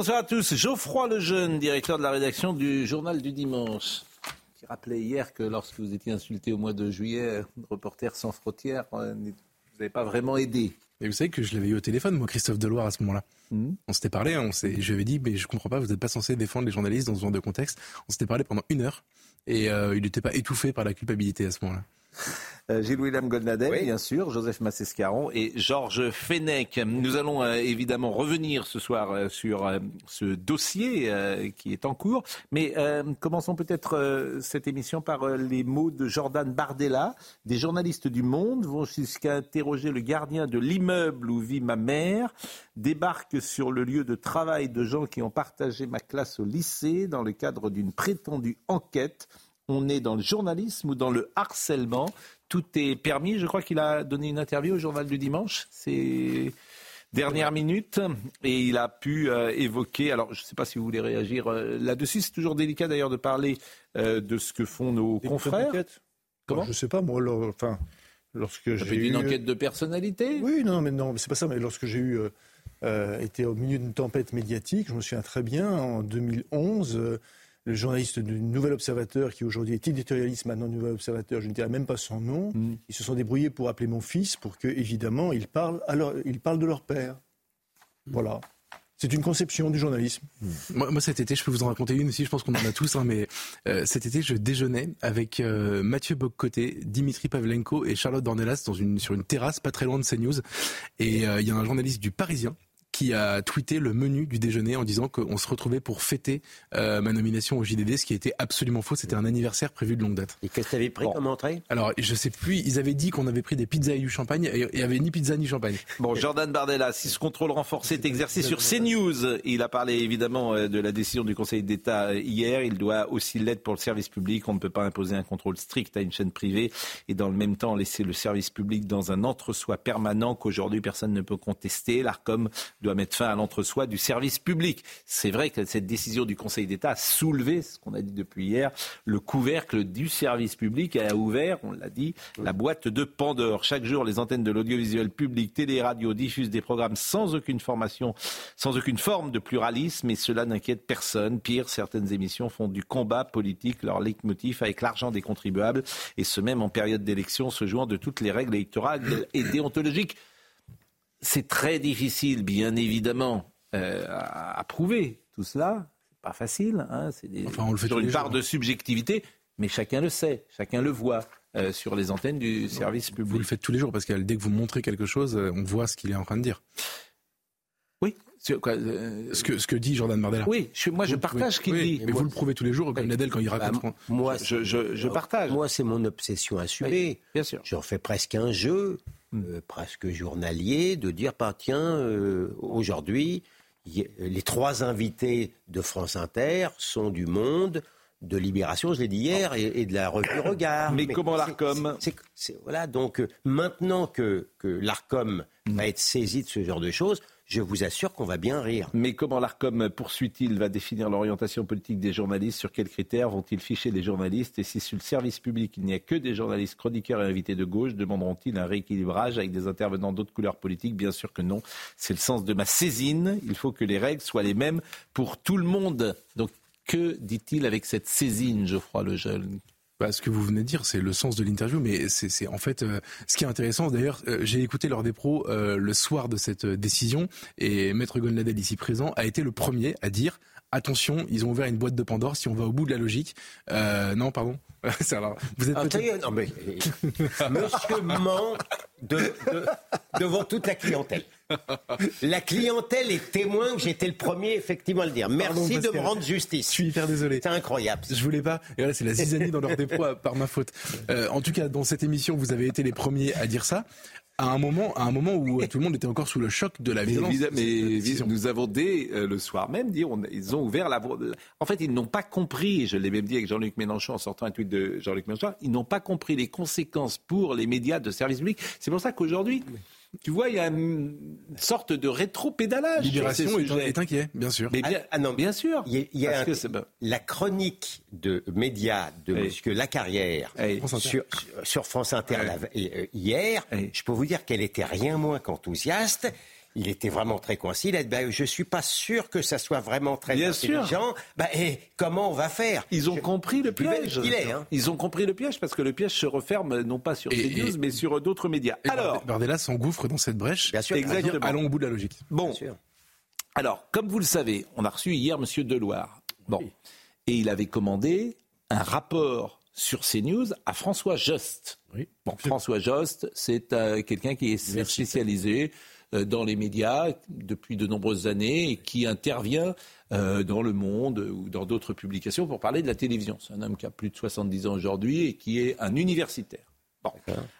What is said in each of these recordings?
Bonsoir à tous. Geoffroy Lejeune, directeur de la rédaction du Journal du Dimanche, qui rappelait hier que lorsque vous étiez insulté au mois de juillet, Reporter sans frontières, euh, vous n'avez pas vraiment aidé. Et vous savez que je l'avais eu au téléphone, moi, Christophe Deloire, à ce moment-là. Mhm. On s'était parlé, on s'est, je lui avais dit, mais je comprends pas, vous n'êtes pas censé défendre les journalistes dans ce genre de contexte. On s'était parlé pendant une heure et euh, il n'était pas étouffé par la culpabilité à ce moment-là. Euh, Gilles-William Goldnadel, bien sûr, Joseph Massescaron et Georges Fenech. Nous allons euh, évidemment revenir ce soir euh, sur ce dossier qui est en cours. Mais commençons peut-être cette émission par les mots de Jordan Bardella. Des journalistes du Monde vont jusqu'à interroger le gardien de l'immeuble où vit ma mère, débarquent sur le lieu de travail de gens qui ont partagé ma classe au lycée dans le cadre d'une prétendue enquête on est dans le journalisme ou dans le harcèlement. Tout est permis. Je crois qu'il a donné une interview au journal du dimanche. C'est dernière minute et il a pu euh, évoquer. Alors, je ne sais pas si vous voulez réagir euh, là-dessus. C'est toujours délicat d'ailleurs de parler euh, de ce que font nos confrères. Comment Je sais pas, moi, enfin, lorsque j'ai eu... une enquête de personnalité? Oui, non, mais non, mais c'est pas ça. Mais lorsque j'ai eu été au milieu d'une tempête médiatique, je me souviens très bien, en 2011, euh, le journaliste du Nouvel Observateur, qui aujourd'hui est éditorialiste, maintenant Nouvel Observateur, je ne dirais même pas son nom, Mm. ils se sont débrouillés pour appeler mon fils pour que, évidemment, il parle, alors, il parle de leur père. Voilà. C'est une conception du journalisme. Moi, moi, cet été, je peux vous en raconter une aussi, je pense qu'on en a tous, hein, mais euh, cet été, je déjeunais avec euh, Mathieu Boccoté, Dimitri Pavlenko et Charlotte Dornelas dans une, sur une terrasse pas très loin de CNews. Et euh, il y a un journaliste du Parisien qui a tweeté le menu du déjeuner en disant qu'on se retrouvait pour fêter euh, ma nomination au JDD, ce qui était absolument faux. C'était un anniversaire prévu de longue date. Et qu'est-ce que t'avais pris Bon. comme entrée? Alors, je sais plus, ils avaient dit qu'on avait pris des pizzas et du champagne, et il y avait ni pizza ni champagne. Bon, Jordan Bardella, si ce contrôle renforcé est exercé sur CNews, il a parlé évidemment euh, de la décision du Conseil d'État euh, hier. Il doit aussi l'être pour le service public. On ne peut pas imposer un contrôle strict à une chaîne privée et dans le même temps laisser le service public dans un entre-soi permanent qu'aujourd'hui personne ne peut contester. L'ARCOM doit mettre fin à l'entre-soi du service public. C'est vrai que cette décision du Conseil d'État a soulevé, ce qu'on a dit depuis hier, le couvercle du service public et a ouvert, on l'a dit, la boîte de Pandore. Chaque jour, les antennes de l'audiovisuel public, télé et radio diffusent des programmes sans aucune formation, sans aucune forme de pluralisme et cela n'inquiète personne. Pire, certaines émissions font du combat politique leur leitmotiv avec l'argent des contribuables et ce même en période d'élection se jouant de toutes les règles électorales et déontologiques. C'est très difficile, bien évidemment, euh, à, à prouver tout cela. C'est pas facile. Hein, c'est des, Enfin, on le fait sur tous une part jours, de hein. subjectivité, mais chacun le sait, chacun le voit euh, sur les antennes du service Vous public. le faites tous les jours, parce que dès que vous montrez quelque chose, euh, on voit ce qu'il est en train de dire. Oui, sur quoi, euh, Ce que, ce que dit Jordan Bardella. oui je- moi je Vous- partage ce qu'il oui, dit. Mais vous le prouvez tous les jours, comme. Nadel quand il raconte. Bah, moi, Je, je- je partage. Moi, c'est mon obsession assumée. Oui, bien sûr. J'en fais presque un jeu. Euh, presque journalier, de dire, bah, tiens, euh, aujourd'hui, les trois invités de France Inter sont du Monde, de Libération, je l'ai dit hier, et, et de la revue Regard. Mais comment l'Arcom Voilà, donc euh, maintenant que, que l'Arcom va être saisi de ce genre de choses, je vous assure qu'on va bien rire. Mais comment l'ARCOM poursuit-il, va définir l'orientation politique des journalistes? Sur quels critères vont-ils ficher les journalistes? Et si sur le service public il n'y a que des journalistes chroniqueurs et invités de gauche, demanderont-ils un rééquilibrage avec des intervenants d'autres couleurs politiques? Bien sûr que non. C'est le sens de ma saisine. Il faut que les règles soient les mêmes pour tout le monde. Donc que dit-il avec cette saisine, Geoffroy Lejeune? Bah, ce que vous venez de dire, c'est le sens de l'interview, mais c'est en fait euh, ce qui est intéressant. D'ailleurs, euh, j'ai écouté l'heure des pros euh, le soir de cette décision, et Maître Golnadel ici présent a été le premier à dire attention, ils ont ouvert une boîte de Pandore. Si on va au bout de la logique, euh, non, pardon. Alors, vous êtes Ah, non, mais, monsieur ment de- de- devant toute la clientèle. La clientèle est témoin que j'étais le premier effectivement à le dire. Pardon, Merci de me rendre justice. Je suis hyper désolé. C'est incroyable. Je voulais pas. Et voilà, c'est la zizanie dans pros euh, par ma faute. Euh, en tout cas, dans cette émission, vous avez été les premiers à dire ça. À un moment, à un moment où tout le monde était encore sous le choc de la mais violence. mais nous avons dès le soir même dit, on, ils ont ouvert la. En fait, ils n'ont pas compris. Je l'ai même dit avec Jean-Luc Mélenchon en sortant un tweet de Jean-Luc Mélenchon. Ils n'ont pas compris les conséquences pour les médias de service public. C'est pour ça qu'aujourd'hui. Tu vois, il y a une sorte de rétro-pédalage. Libération est, inquiet, bien sûr. Mais bien, ah, ah non, bien sûr. Il y a, la chronique de médias de oui. M. Lacarrière sur, sur, France Inter euh, hier. Je peux vous dire qu'elle était rien moins qu'enthousiaste il était vraiment très coincé. Il a dit ben, Je ne suis pas sûr que ça soit vraiment très Bien intelligent. Ben, et comment on va faire? Ils ont compris le piège. Hein. Ils ont compris le piège parce que le piège se referme non pas sur CNews, mais sur d'autres médias. Alors, Bardella s'engouffre dans cette brèche. Bien sûr, exactement. Allons au bout de la logique. Bon. Alors, comme vous le savez, on a reçu hier M. Deloire. Bon. Et il avait commandé un rapport sur CNews à François Jost. Oui. Bon, François Jost, c'est euh, quelqu'un qui est spécialisé euh, dans les médias depuis de nombreuses années et qui intervient euh, dans Le Monde ou dans d'autres publications pour parler de la télévision. C'est un homme qui a plus de 70 ans aujourd'hui et qui est un universitaire. Bon.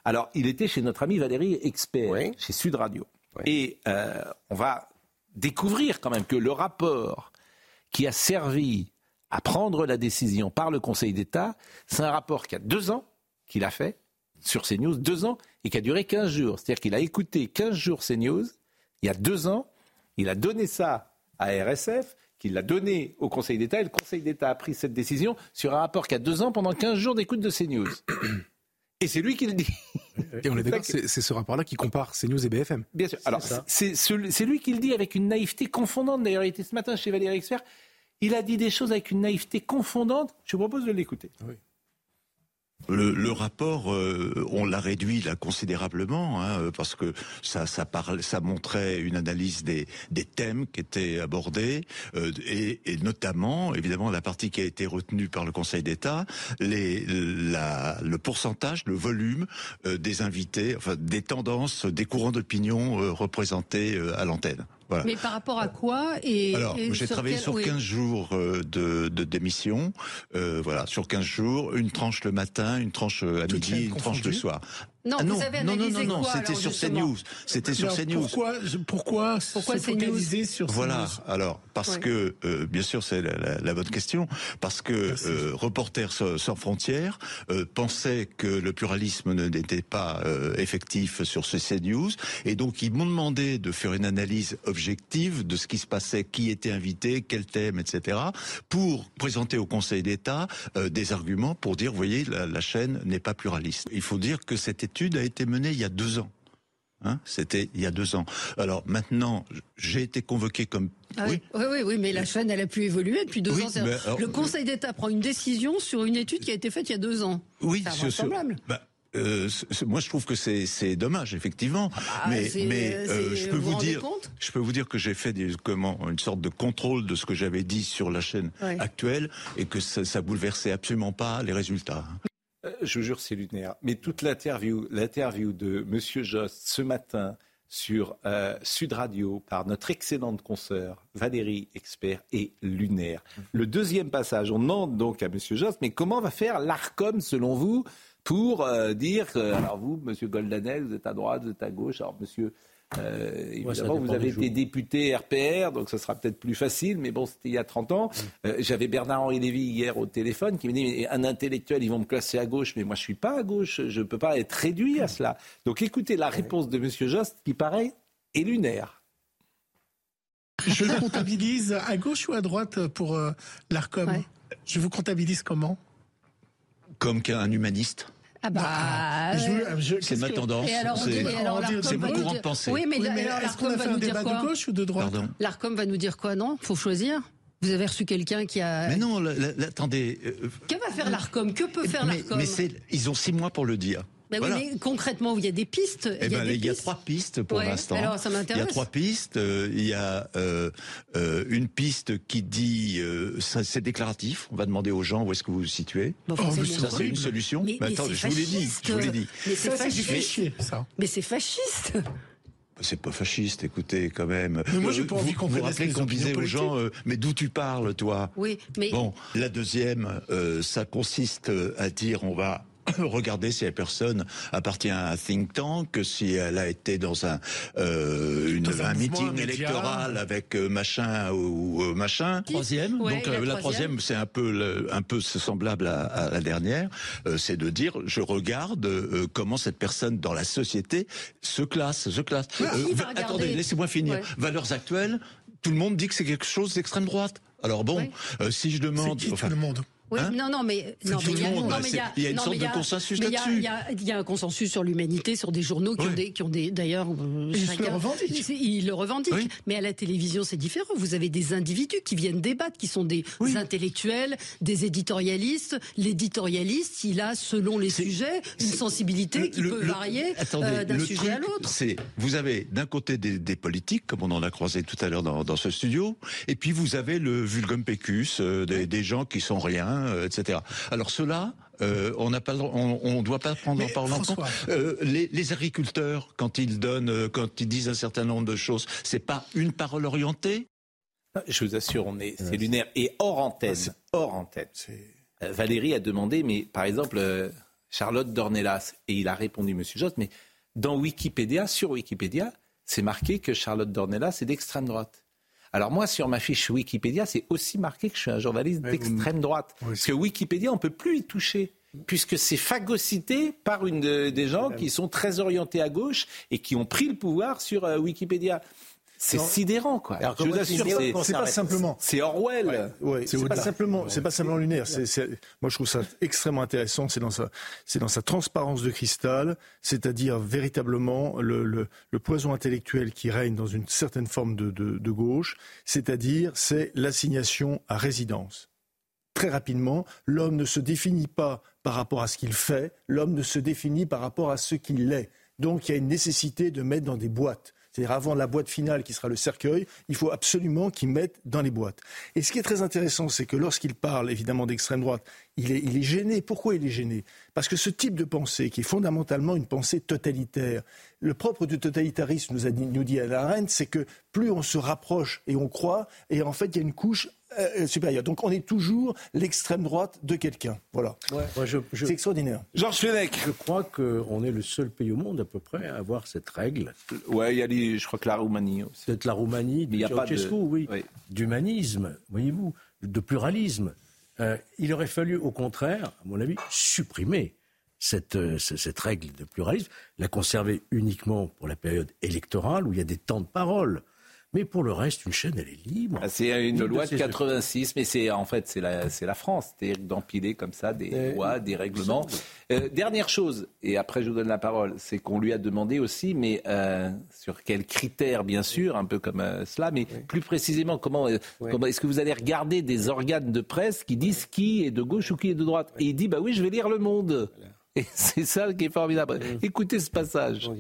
Alors, il était chez notre ami Valérie Expert, chez Sud Radio. Et euh, on va découvrir quand même que le rapport qui a servi à prendre la décision par le Conseil d'État, c'est un rapport qui a deux ans qu'il a fait, sur CNews deux ans et qui a duré 15 jours. C'est-à-dire qu'il a écouté 15 jours CNews il y a deux ans, il a donné ça à RSF, qu'il l'a donné au Conseil d'État et le Conseil d'État a pris cette décision sur un rapport qui a deux ans pendant 15 jours d'écoute de CNews. Et c'est lui qui le dit. Et on est d'accord, c'est ce rapport-là qui compare CNews et BFM. Bien sûr. Alors, c'est lui qui le dit avec une naïveté confondante. D'ailleurs, il était ce matin chez Valérie Expert. Il a dit des choses avec une naïveté confondante. Je vous propose de l'écouter. Oui. Le, rapport, euh, on l'a réduit là considérablement hein, parce que ça, ça, parle, ça montrait une analyse des, thèmes qui étaient abordés euh, et, notamment, évidemment, la partie qui a été retenue par le Conseil d'État, le pourcentage, le volume euh, des invités, enfin des tendances, des courants d'opinion représentés à l'antenne. Mais par rapport à quoi et, Alors, j'ai travaillé sur 15 jours euh, de, de démission. Euh, voilà, sur 15 jours, une tranche le matin, une tranche à midi, une tranche le soir. Non, ah vous avez analysé non, non, non, c'était sur CNews. C'était sur CNews. Pourquoi, pourquoi, pourquoi se focaliser sur CNews Voilà. Alors, parce que, euh, bien sûr, c'est la, la, bonne question, parce que euh, Reporters sans frontières euh, pensait que le pluralisme n'était pas euh, effectif sur ce CNews, et donc ils m'ont demandé de faire une analyse objective de ce qui se passait, qui était invité, quel thème, etc., pour présenter au Conseil d'État euh, des arguments pour dire, vous voyez, la, la chaîne n'est pas pluraliste. Il faut dire que c'était étude a été menée il y a deux ans. Hein C'était il y a deux ans. Alors maintenant, j'ai été convoqué comme. Ah oui. oui, oui, mais la chaîne, elle a pu évoluer depuis deux ans. le Conseil d'État prend une décision sur une étude qui a été faite il y a deux ans. Oui, c'est semblable. Bah, euh, moi, je trouve que c'est dommage, effectivement. Ah bah, mais mais euh, je peux vous, dire, je peux vous dire que j'ai fait des, comment une sorte de contrôle de ce que j'avais dit sur la chaîne actuelle et que ça, ça bouleversait absolument pas les résultats. Euh, je vous jure, c'est lunaire. Mais toute l'interview, l'interview de Monsieur Jost ce matin sur euh, Sud Radio par notre excellente consoeur Valérie Expert est lunaire. Le deuxième passage, on demande donc à Monsieur Jost, mais comment va faire l'Arcom selon vous? Pour euh, dire que, alors vous, Monsieur Goldanel, vous êtes à droite, vous êtes à gauche, alors Monsieur euh, évidemment, vous avez été député RPR, donc ça sera peut-être plus facile, mais bon, c'était il y a 30 ans. Mm. Euh, j'avais Bernard-Henri Lévy hier au téléphone qui me dit un intellectuel, ils vont me classer à gauche, mais moi je suis pas à gauche, je ne peux pas être réduit à cela. Donc écoutez la réponse de M. Jost qui paraît est lunaire. Je le comptabilise à gauche ou à droite pour euh, l'ARCOM? Je vous comptabilise comment? Comme qu'un humaniste. Ah bah, ah, c'est ma tendance. C'est mon courant de pensée. Oui, mais, l'Arcom va nous dire quoi de gauche ou de droite L'Arcom va nous dire quoi Non, faut choisir. Vous avez reçu quelqu'un qui a. Mais non, attendez. Euh, que va faire l'Arcom? Que peut faire l'Arcom? Mais, ils ont six mois pour le dire. Bah oui, mais concrètement, il y a des pistes. Eh il y, a, ben, il y a trois pistes pour l'instant. Alors, ça m'intéresse. Il y a trois pistes. Euh, il y a euh, euh, une piste qui dit c'est déclaratif. On va demander aux gens où est-ce que vous vous situez. oh, ça, c'est une solution. Mais, attends, je vous l'ai dit. Je vous l'ai dit. Mais c'est fasciste. ça. Mais c'est fasciste. C'est pas fasciste, écoutez, quand même. Mais moi, j'ai pas envie qu'on vous rappelez qu'on disait aux gens, mais d'où tu parles, toi? Oui, mais bon. La deuxième, ça consiste à dire, on va regarder si la personne appartient à un think tank, si elle a été dans un, euh, un, meeting électoral avec euh, machin ou euh, machin. Troisième. Donc la, troisième, c'est un peu un peu semblable à, la dernière. c'est de dire, je regarde comment cette personne dans la société se classe, se classe. attendez, laissez-moi finir. Valeurs actuelles. Tout le monde dit que c'est quelque chose d'extrême droite. Alors bon, si je demande, enfin, tout le monde? Oui, non, non, mais il y a, une sorte de consensus là-dessus. Il y, a un consensus sur l'humanité, sur des journaux qui ont des, qui ont des, d'ailleurs, euh, ils le revendiquent. Ils le revendiquent. Mais à la télévision, c'est différent. Vous avez des individus qui viennent débattre, qui sont des intellectuels, des éditorialistes. L'éditorialiste, il a, selon les sujets, une sensibilité qui peut varier euh, d'un sujet à l'autre. C'est, vous avez d'un côté des, politiques, comme on en a croisé tout à l'heure dans, ce studio, et puis vous avez le vulgum pecus, euh, des, des gens qui sont rien euh, etc. Alors cela, euh, on n'a pas, on, doit pas prendre en parlant euh, les, agriculteurs, quand ils donnent, quand ils disent un certain nombre de choses, c'est pas une parole orientée? Je vous assure, on est, c'est lunaire et hors antenne, hors antenne. Valérie a demandé, mais par exemple, Charlotte Dornelas, et il a répondu, Monsieur Jost, mais dans Wikipédia, sur Wikipédia, c'est marqué que Charlotte Dornelas est d'extrême droite. Alors moi, sur ma fiche Wikipédia, c'est aussi marqué que je suis un journaliste d'extrême droite. Parce que Wikipédia, on peut plus y toucher puisque c'est phagocyté par une des gens qui sont très orientés à gauche et qui ont pris le pouvoir sur euh, Wikipédia. C'est sidérant, quoi. je vous assure, c'est pas simplement. C'est Orwell. Ouais, c'est pas simplement. C'est pas simplement lunaire. moi, je trouve ça extrêmement intéressant. C'est dans sa, c'est dans sa transparence de cristal, c'est-à-dire véritablement le, le, le, poison intellectuel qui règne dans une certaine forme de, de, de gauche, c'est-à-dire c'est l'assignation à résidence. Très rapidement, l'homme ne se définit pas par rapport à ce qu'il fait, l'homme ne se définit par rapport à ce qu'il est. Donc, il y a une nécessité de mettre dans des boîtes. Avant la boîte finale qui sera le cercueil, il faut absolument qu'ils mettent dans les boîtes. Et ce qui est très intéressant, c'est que lorsqu'il parle évidemment d'extrême droite, il est, gêné. Pourquoi il est gêné? Parce que ce type de pensée, qui est fondamentalement une pensée totalitaire, le propre du totalitarisme, nous, dit, nous dit c'est que plus on se rapproche et on croit, et en fait il y a une couche euh, euh, supérieur. Donc on est toujours l'extrême droite de quelqu'un. Voilà. C'est extraordinaire. Georges Fenech. Je crois qu'on est le seul pays au monde à peu près à avoir cette règle. Ouais, il y a je crois que la Roumanie aussi. Peut-être la Roumanie, il y a pas de... oui. D'humanisme, voyez-vous, de pluralisme. Euh, il aurait fallu, au contraire, à mon avis, supprimer cette, cette règle de pluralisme, la conserver uniquement pour la période électorale où il y a des temps de parole. Mais pour le reste, une chaîne, elle est libre. Ah, c'est une loi de 86, mais c'est en fait c'est la, France, c'est d'empiler comme ça des lois, des règlements. Euh, dernière chose, et après je vous donne la parole, c'est qu'on lui a demandé aussi, mais euh, sur quels critères, bien sûr, un peu comme euh, cela, mais plus précisément, comment, comment est-ce que vous allez regarder des organes de presse qui disent qui est de gauche ou qui est de droite? Et il dit, bah oui, je vais lire Le Monde. Et c'est ça qui est formidable. Écoutez ce passage.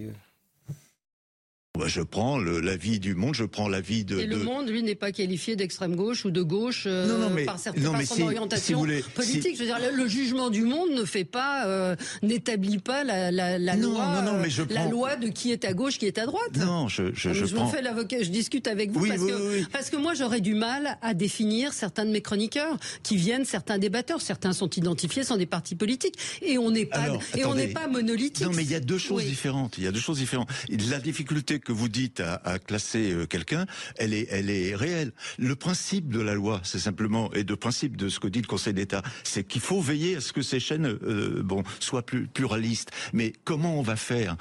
Bah, je prends l'avis du monde, je prends l'avis de. Et le monde, lui, n'est pas qualifié d'extrême gauche ou de gauche euh, non, non, mais, par, certaines, non, son orientation politique. Je veux dire, le, jugement du monde ne fait pas, euh, n'établit pas la, la, la loi, mais je la loi de qui est à gauche, qui est à droite. Non, je, je, je, je prends... fais l'avocat, je discute avec vous parce, que, parce que moi, j'aurais du mal à définir certains de mes chroniqueurs qui viennent, certains débatteurs, certains sont identifiés, sont des partis politiques, et on n'est pas, et on n'est pas monolithique. Non, mais il y a deux choses différentes. Il y a deux choses différentes. La difficulté que vous dites à, classer euh, quelqu'un, elle est, elle est réelle. Le principe de la loi, c'est simplement, et le principe de ce que dit le Conseil d'État, c'est qu'il faut veiller à ce que ces chaînes, euh, bon, soient plus pluralistes. Mais comment on va faire?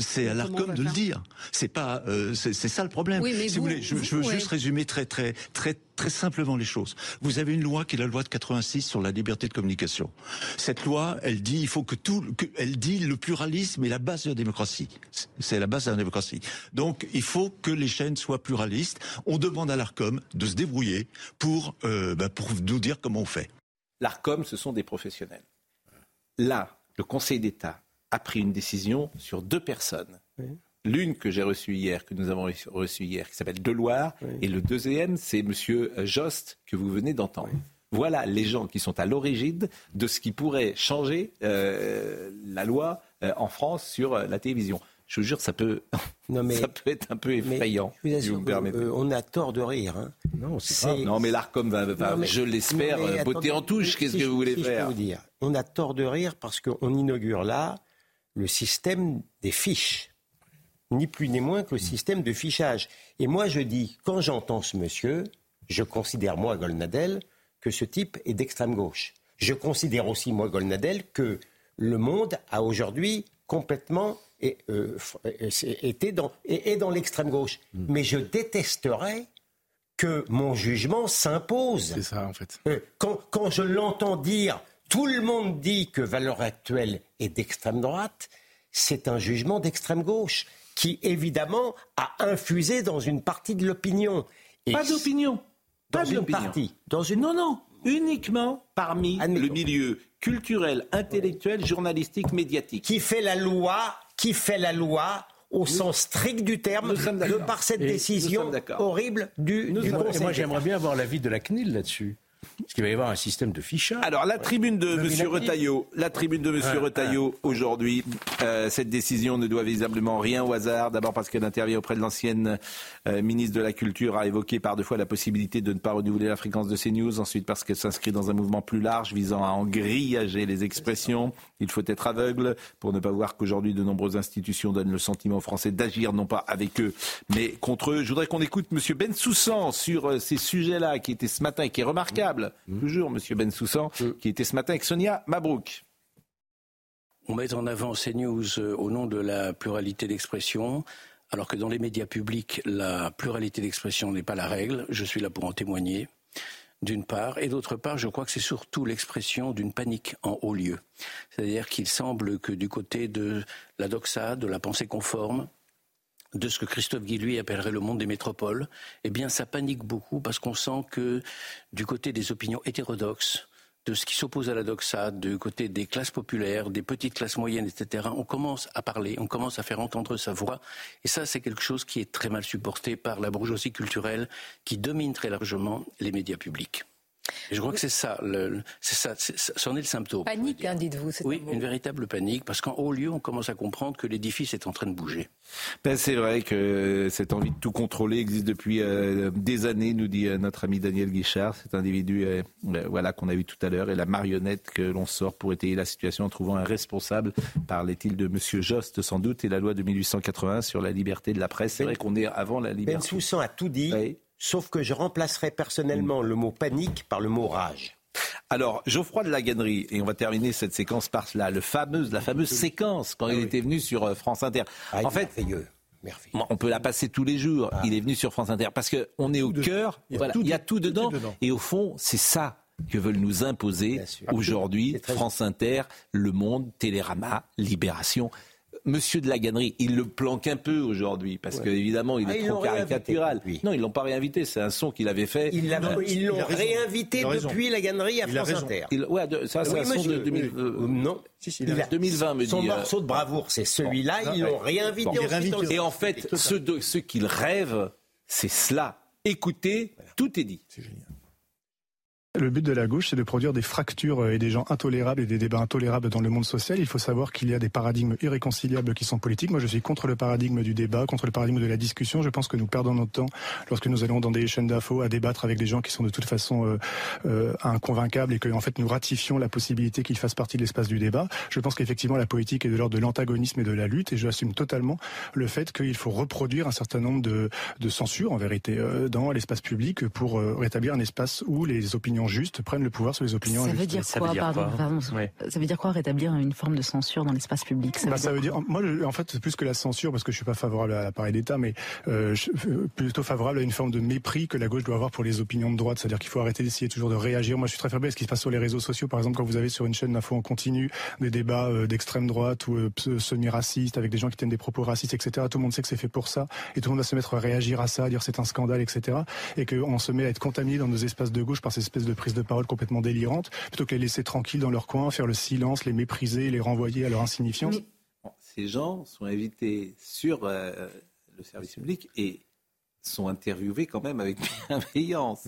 C'est à l'Arcom de le dire. C'est pas, euh, c'est ça le problème. si vous, voulez, je, veux juste résumer très très très très simplement les choses. Vous avez une loi qui est la loi de 86 sur la liberté de communication. Cette loi, elle dit, il faut que tout, que, elle dit le pluralisme est la base de la démocratie. C'est la base de la démocratie. Donc, il faut que les chaînes soient pluralistes. On demande à l'Arcom de se débrouiller pour, euh, bah, pour nous dire comment on fait. L'Arcom, ce sont des professionnels. Là, le Conseil d'État a pris une décision sur deux personnes. L'une que j'ai reçue hier, que nous avons reçue hier, qui s'appelle Deloire, et le deuxième, c'est Monsieur Jost que vous venez d'entendre. Voilà les gens qui sont à l'origine de ce qui pourrait changer euh, la loi euh, en France sur euh, la télévision. Je vous jure, ça peut, ça peut être un peu effrayant. si vous on a tort de rire. Hein. Non, c'est Non, mais l'Arcom va, je l'espère, botter en touche. Qu'est-ce que vous voulez faire? vous dire on a tort de rire parce qu'on inaugure là le système des fiches. Ni plus ni moins que le système de fichage. Et moi, je dis, quand j'entends ce monsieur, je considère, moi, Golnadel, que ce type est d'extrême gauche. Je considère aussi, moi, Golnadel, que le monde a aujourd'hui complètement euh, été dans, est dans l'extrême gauche. Hmm. Mais je détesterais que mon jugement s'impose. C'est ça, en fait. Euh, quand, quand je l'entends dire, tout le monde dit que valeur actuelle est d'extrême droite, c'est un jugement d'extrême gauche qui, évidemment, a infusé dans une partie de l'opinion. Pas d'opinion. Dans une partie. Dans une... Non, non. Uniquement parmi le milieu culturel, intellectuel, journalistique, médiatique. Qui fait la loi, qui fait la loi au sens strict du terme, de par cette décision horrible du, du Conseil. moi, j'aimerais bien avoir l'avis de la CNIL là-dessus. Parce qu'il va y avoir un système de fichage. Alors la tribune de M. Retailleau, la tribune de Monsieur Retailleau aujourd'hui, euh, cette décision ne doit visiblement rien au hasard. D'abord parce qu'elle intervient auprès de l'ancienne euh, ministre de la Culture, a évoqué par deux fois la possibilité de ne pas renouveler la fréquence de CNews. Ensuite parce qu'elle s'inscrit dans un mouvement plus large visant à engrillager les expressions. Il faut être aveugle pour ne pas voir qu'aujourd'hui de nombreuses institutions donnent le sentiment aux Français d'agir non pas avec eux mais contre eux. Je voudrais qu'on écoute Monsieur Bensoussan sur euh, ces sujets-là qui était ce matin et qui est remarquable Mmh. toujours M. Bensoussan, mmh. qui était ce matin avec Sonia Mabrouk. On met en avant ces news euh, au nom de la pluralité d'expression, alors que dans les médias publics, la pluralité d'expression n'est pas la règle. Je suis là pour en témoigner d'une part, et d'autre part, je crois que c'est surtout l'expression d'une panique en haut lieu. C'est-à-dire qu'il semble que du côté de la doxa, de la pensée conforme, de ce que Christophe Guilluy appellerait le monde des métropoles, eh bien, ça panique beaucoup parce qu'on sent que du côté des opinions hétérodoxes, de ce qui s'oppose à la doxa, du côté des classes populaires, des petites classes moyennes, etc., on commence à parler, on commence à faire entendre sa voix. Et ça, c'est quelque chose qui est très mal supporté par la bourgeoisie culturelle qui domine très largement les médias publics je crois que c'est ça, c'est ça, c'en est le symptôme. Panique, hein, dites-vous. Oui, une véritable panique, parce qu'en haut lieu, on commence à comprendre que l'édifice est en train de bouger. Ben, c'est vrai que cette envie de tout contrôler existe depuis euh, des années, nous dit euh, notre ami Daniel Guichard, cet individu, euh, voilà qu'on a vu tout à l'heure, et la marionnette que l'on sort pour étayer la situation en trouvant un responsable, parlait-il de Monsieur Jost sans doute, et la loi de 1880 sur la liberté de la presse. C'est vrai qu'on est avant la liberté. Ben Soussan a tout dit. Sauf que je remplacerai personnellement le mot panique par le mot rage. Alors, Geoffroy de la Gannerie, et on va terminer cette séquence par cela, le fameuse, la fameuse séquence quand il ah était venu sur euh, France Inter. Ah, en fait, merveilleux. On peut la passer tous les jours. Ah. Il est venu sur France Inter parce qu'on est au cœur. Il y a, tout, dedans. Et au fond, c'est ça que veulent nous imposer aujourd'hui France Inter, Le Monde, Télérama, Libération. Monsieur de la Gannerie, il le planque un peu aujourd'hui parce qu'évidemment, il est ah, trop caricatural. Non, ils l'ont pas réinvité. C'est un son qu'il avait fait. Ils l'ont réinvité depuis la Gannerie à France Inter. ouais, ça, c'est un son de 2000, euh, non. Si, 2020, me Son euh, morceau de bravoure, c'est celui-là. ils l'ont réinvité. Et en fait, ce, ce qu'il rêve, c'est cela. Écoutez, tout est dit. C'est génial. Le but de la gauche, c'est de produire des fractures euh, et des gens intolérables et des débats intolérables dans le monde social. Il faut savoir qu'il y a des paradigmes irréconciliables qui sont politiques. Moi, je suis contre le paradigme du débat, contre le paradigme de la discussion. Je pense que nous perdons notre temps lorsque nous allons dans des chaînes d'infos à débattre avec des gens qui sont de toute façon euh, euh, inconvaincables et que, en fait, nous ratifions la possibilité qu'ils fassent partie de l'espace du débat. Je pense qu'effectivement, la politique est de l'ordre de l'antagonisme et de la lutte et j'assume totalement le fait qu'il faut reproduire un certain nombre de, de censures, en vérité, euh, dans l'espace public pour rétablir un espace où les opinions juste prennent le pouvoir sur les opinions. Ça veut dire quoi, pardon, Ça veut dire quoi rétablir une forme de censure dans l'espace public? Ça, veut, bah, dire moi, en fait, c'est plus que la censure, parce que je suis pas favorable à l'appareil d'État, mais euh, euh, plutôt favorable à une forme de mépris que la gauche doit avoir pour les opinions de droite. C'est-à-dire qu'il faut arrêter d'essayer toujours de réagir. Moi, je suis très faible à ce qui se passe sur les réseaux sociaux. Par exemple, quand vous avez sur une chaîne d'info en continu des débats euh, d'extrême droite ou semi-racistes avec des gens qui tiennent des propos racistes, etc. Tout le monde sait que c'est fait pour ça, et tout le monde va se mettre à réagir à ça, à dire c'est un scandale, etc. Et qu'on se met à être contaminé dans nos espaces de gauche par ces espèces de prise de parole complètement délirante, plutôt que les laisser tranquilles dans leur coin, faire le silence, les mépriser, les renvoyer à leur insignifiance. ces gens sont invités sur euh, le service public et sont interviewés quand même avec bienveillance.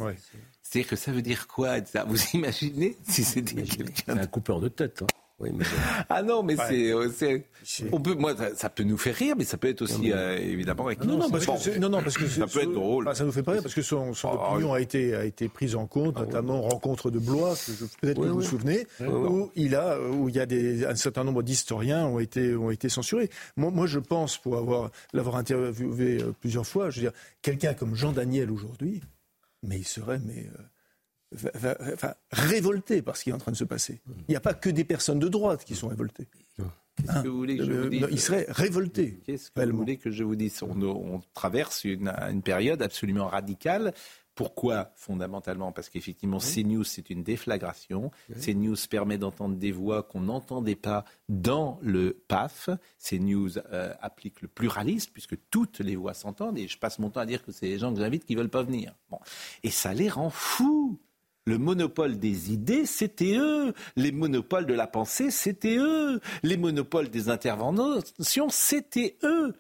C'est-à-dire que ça veut dire quoi Vous imaginez si c'était quelqu'un... un coupeur de tête. Hein. Oui, mais... Ah non, mais euh, c'est, on peut, moi, ça, peut nous faire rire, mais ça peut être aussi euh, évidemment. Non, non, parce que non, non, parce que ça peut être drôle. ça nous fait pas rire parce que son, son ah, opinion a été a été prise en compte, ah, notamment rencontre de Blois, peut-être que vous vous souvenez, où il a où il y a des un certain nombre d'historiens ont été ont été censurés. Moi, moi, je pense pour avoir l'avoir interviewé euh, plusieurs fois, je veux dire, quelqu'un comme Jean Daniel aujourd'hui, mais il serait mais révolté par ce qui est en train de se passer. Il n'y a pas que des personnes de droite qui sont révoltées. Qu'est-ce que vous voulez que je vous dise Il serait révolté. Qu'est-ce que vous voulez que je vous dise? On, traverse une, une, période absolument radicale pourquoi? Fondamentalement Parce qu'effectivement, CNews, c'est une déflagration. CNews permet d'entendre des voix qu'on n'entendait pas dans le PAF. CNews euh, applique le pluralisme, puisque toutes les voix s'entendent. Et je passe mon temps à dire que c'est les gens que j'invite qui ne veulent pas venir. Bon. Et ça les rend fous. Le monopole des idées, c'était eux. Les monopoles de la pensée, c'était eux. Les monopoles des interventions, c'était eux.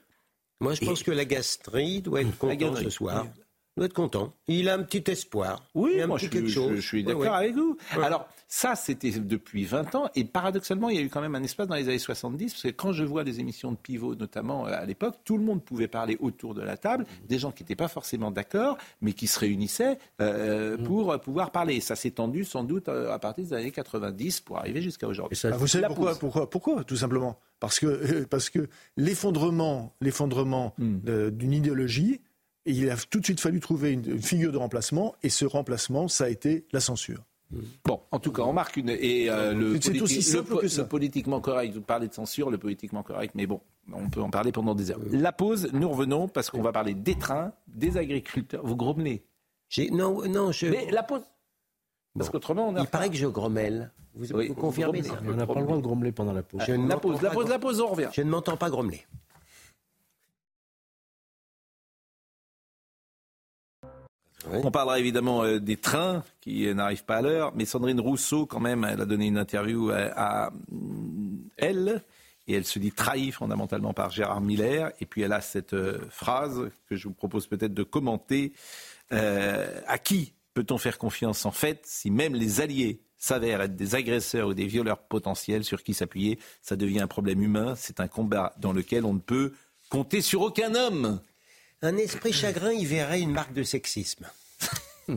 Moi, je pense que la gastrie doit être contente ce soir doit être content. Il a un petit espoir. Oui, moi, je, quelque chose. je, suis d'accord avec vous. Alors, ça, c'était depuis 20 ans. Et paradoxalement, il y a eu quand même un espace dans les années 70, parce que quand je vois les émissions de pivot, notamment euh, à l'époque, tout le monde pouvait parler autour de la table, des gens qui n'étaient pas forcément d'accord, mais qui se réunissaient euh, mmh. pour pouvoir parler. Ça s'est tendu sans doute euh, à partir des années 90 pour arriver jusqu'à aujourd'hui. Ah, vous savez pourquoi, pourquoi, pourquoi Tout simplement? Parce que, parce que l'effondrement, l'effondrement mmh. d'une idéologie il a tout de suite fallu trouver une, figure de remplacement, et ce remplacement, ça a été la censure. Bon, en tout cas, on marque une. Et euh, le, c'est aussi simple que ça. le politiquement correct, vous parlez de censure, le politiquement correct, mais bon, on peut en parler pendant des heures. La pause, nous revenons parce qu'on va parler des trains, des agriculteurs. Vous grommelez Non, non, je. Mais la pause. Parce qu'autrement, on a. Il paraît que je grommelle. Vous, vous confirmez ça On n'a pas le droit de grommeler pendant la pause. la pause, la pause, la pause, on revient. Je ne m'entends pas grommeler. On parlera évidemment euh, des trains qui n'arrivent pas à l'heure, mais Sandrine Rousseau, quand même, elle a donné une interview euh, à, elle, et elle se dit trahie fondamentalement par Gérard Miller, et puis elle a cette euh, phrase que je vous propose peut-être de commenter. à qui peut-on faire confiance en fait si même les alliés s'avèrent être des agresseurs ou des violeurs potentiels sur qui s'appuyer? Ça devient un problème humain, c'est un combat dans lequel on ne peut compter sur aucun homme. Un esprit chagrin y verrait une marque de sexisme.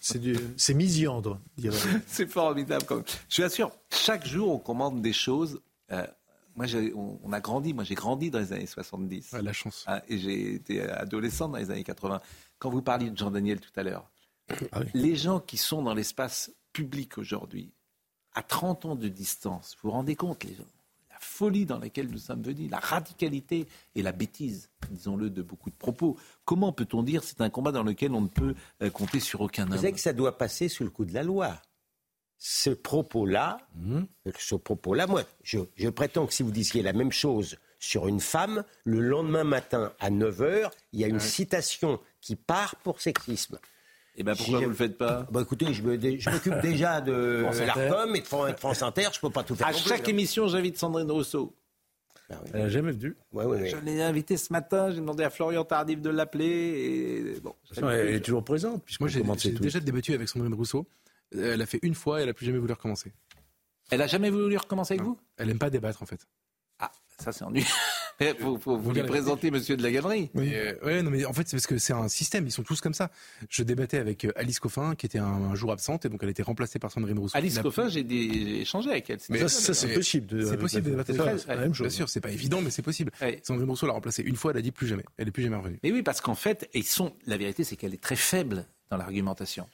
c'est misiandre, C'est formidable. Je suis sûr, chaque jour, on commande des choses. Euh, moi, on, a grandi. Moi, j'ai grandi dans les années 70. la chance. Hein, et j'ai été adolescent dans les années 80. Quand vous parliez de Jean Daniel tout à l'heure, ah les gens qui sont dans l'espace public aujourd'hui, à 30 ans de distance, vous vous rendez compte, les gens folie dans laquelle nous sommes venus, la radicalité et la bêtise, disons-le, de beaucoup de propos. Comment peut-on dire c'est un combat dans lequel on ne peut euh, compter sur aucun homme Vous savez que ça doit passer sous le coup de la loi. Ce propos-là, mmh. ce propos-là, moi, je, je prétends que si vous disiez la même chose sur une femme, le lendemain matin à 9h, il y a une citation qui part pour sexisme. Et eh ben pourquoi vous ne le faites pas? Bah Écoutez, je m'occupe déjà de l'ARCOM et de France Inter, je ne peux pas tout faire. À chaque émission, j'invite Sandrine Rousseau. Ben Elle n'a jamais vu. Ouais, ouais, Je l'ai invitée ce matin, j'ai demandé à Florian Tardif de l'appeler. Et... Bon, elle, est toujours présente. Moi, j'ai déjà débattu avec Sandrine Rousseau. Elle a fait une fois et elle n'a plus jamais voulu recommencer. Elle n'a jamais voulu recommencer avec vous? Elle n'aime pas débattre, en fait. Ah, ça c'est ennuyeux. Vous, vous, vous lui présentez monsieur de la galerie. Oui, euh, non, mais en fait, c'est parce que c'est un système, ils sont tous comme ça. Je débattais avec euh, Alice Coffin, qui était un, jour absente, et donc elle a été remplacée par Sandrine Rousseau. Alice Coffin, j'ai échangé avec elle. Mais ça, c'est possible. C'est possible de débattre avec elle. Bien sûr, c'est pas évident, mais c'est possible. Sandrine Rousseau l'a remplacée une fois, elle a dit plus jamais. Elle est plus jamais revenue. Mais oui, parce qu'en fait, ils sont, la vérité, c'est qu'elle est très faible dans l'argumentation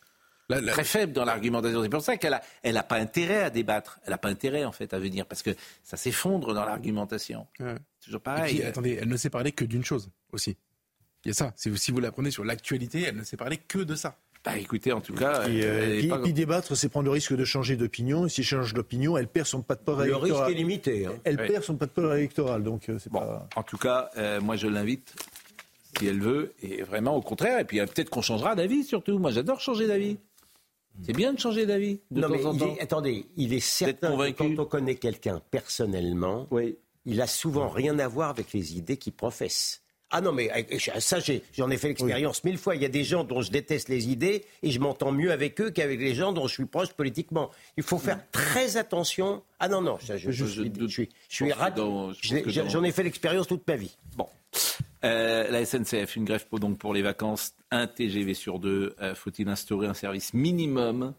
très faible dans l'argumentation. C'est pour ça qu'elle n'a elle a pas intérêt à débattre. Elle n'a pas intérêt, en fait, à venir, parce que ça s'effondre dans l'argumentation. C'est toujours pareil. attendez, elle ne sait parler que d'une chose aussi. Il y a ça. Si vous, si vous la prenez sur l'actualité, elle ne sait parler que de ça. Bah écoutez, en tout cas. Et, euh, débattre, c'est prendre le risque de changer d'opinion. Et si elle change d'opinion, elle perd son pas de port électoral. Le risque est limité. Hein. Elle perd son pas de port électoral. Donc, euh, c'est bon, pas... En tout cas, euh, moi, je l'invite, si elle veut, et vraiment au contraire. Et puis peut-être qu'on changera d'avis, surtout. Moi, j'adore changer d'avis. C'est bien de changer d'avis de non, temps mais en temps. attendez, il est certain que quand on connaît quelqu'un personnellement, il a souvent rien à voir avec les idées qu'il professe. Ah non, mais ça, j'en ai, fait l'expérience mille fois. Il y a des gens dont je déteste les idées et je m'entends mieux avec eux qu'avec les gens dont je suis proche politiquement. Il faut faire très attention. Ah non, non, je, je, suis, je suis J'en ai fait l'expérience toute ma vie. Bon. Euh, la SNCF, une grève donc pour les vacances, un TGV sur deux. Euh, faut-il instaurer un service minimum?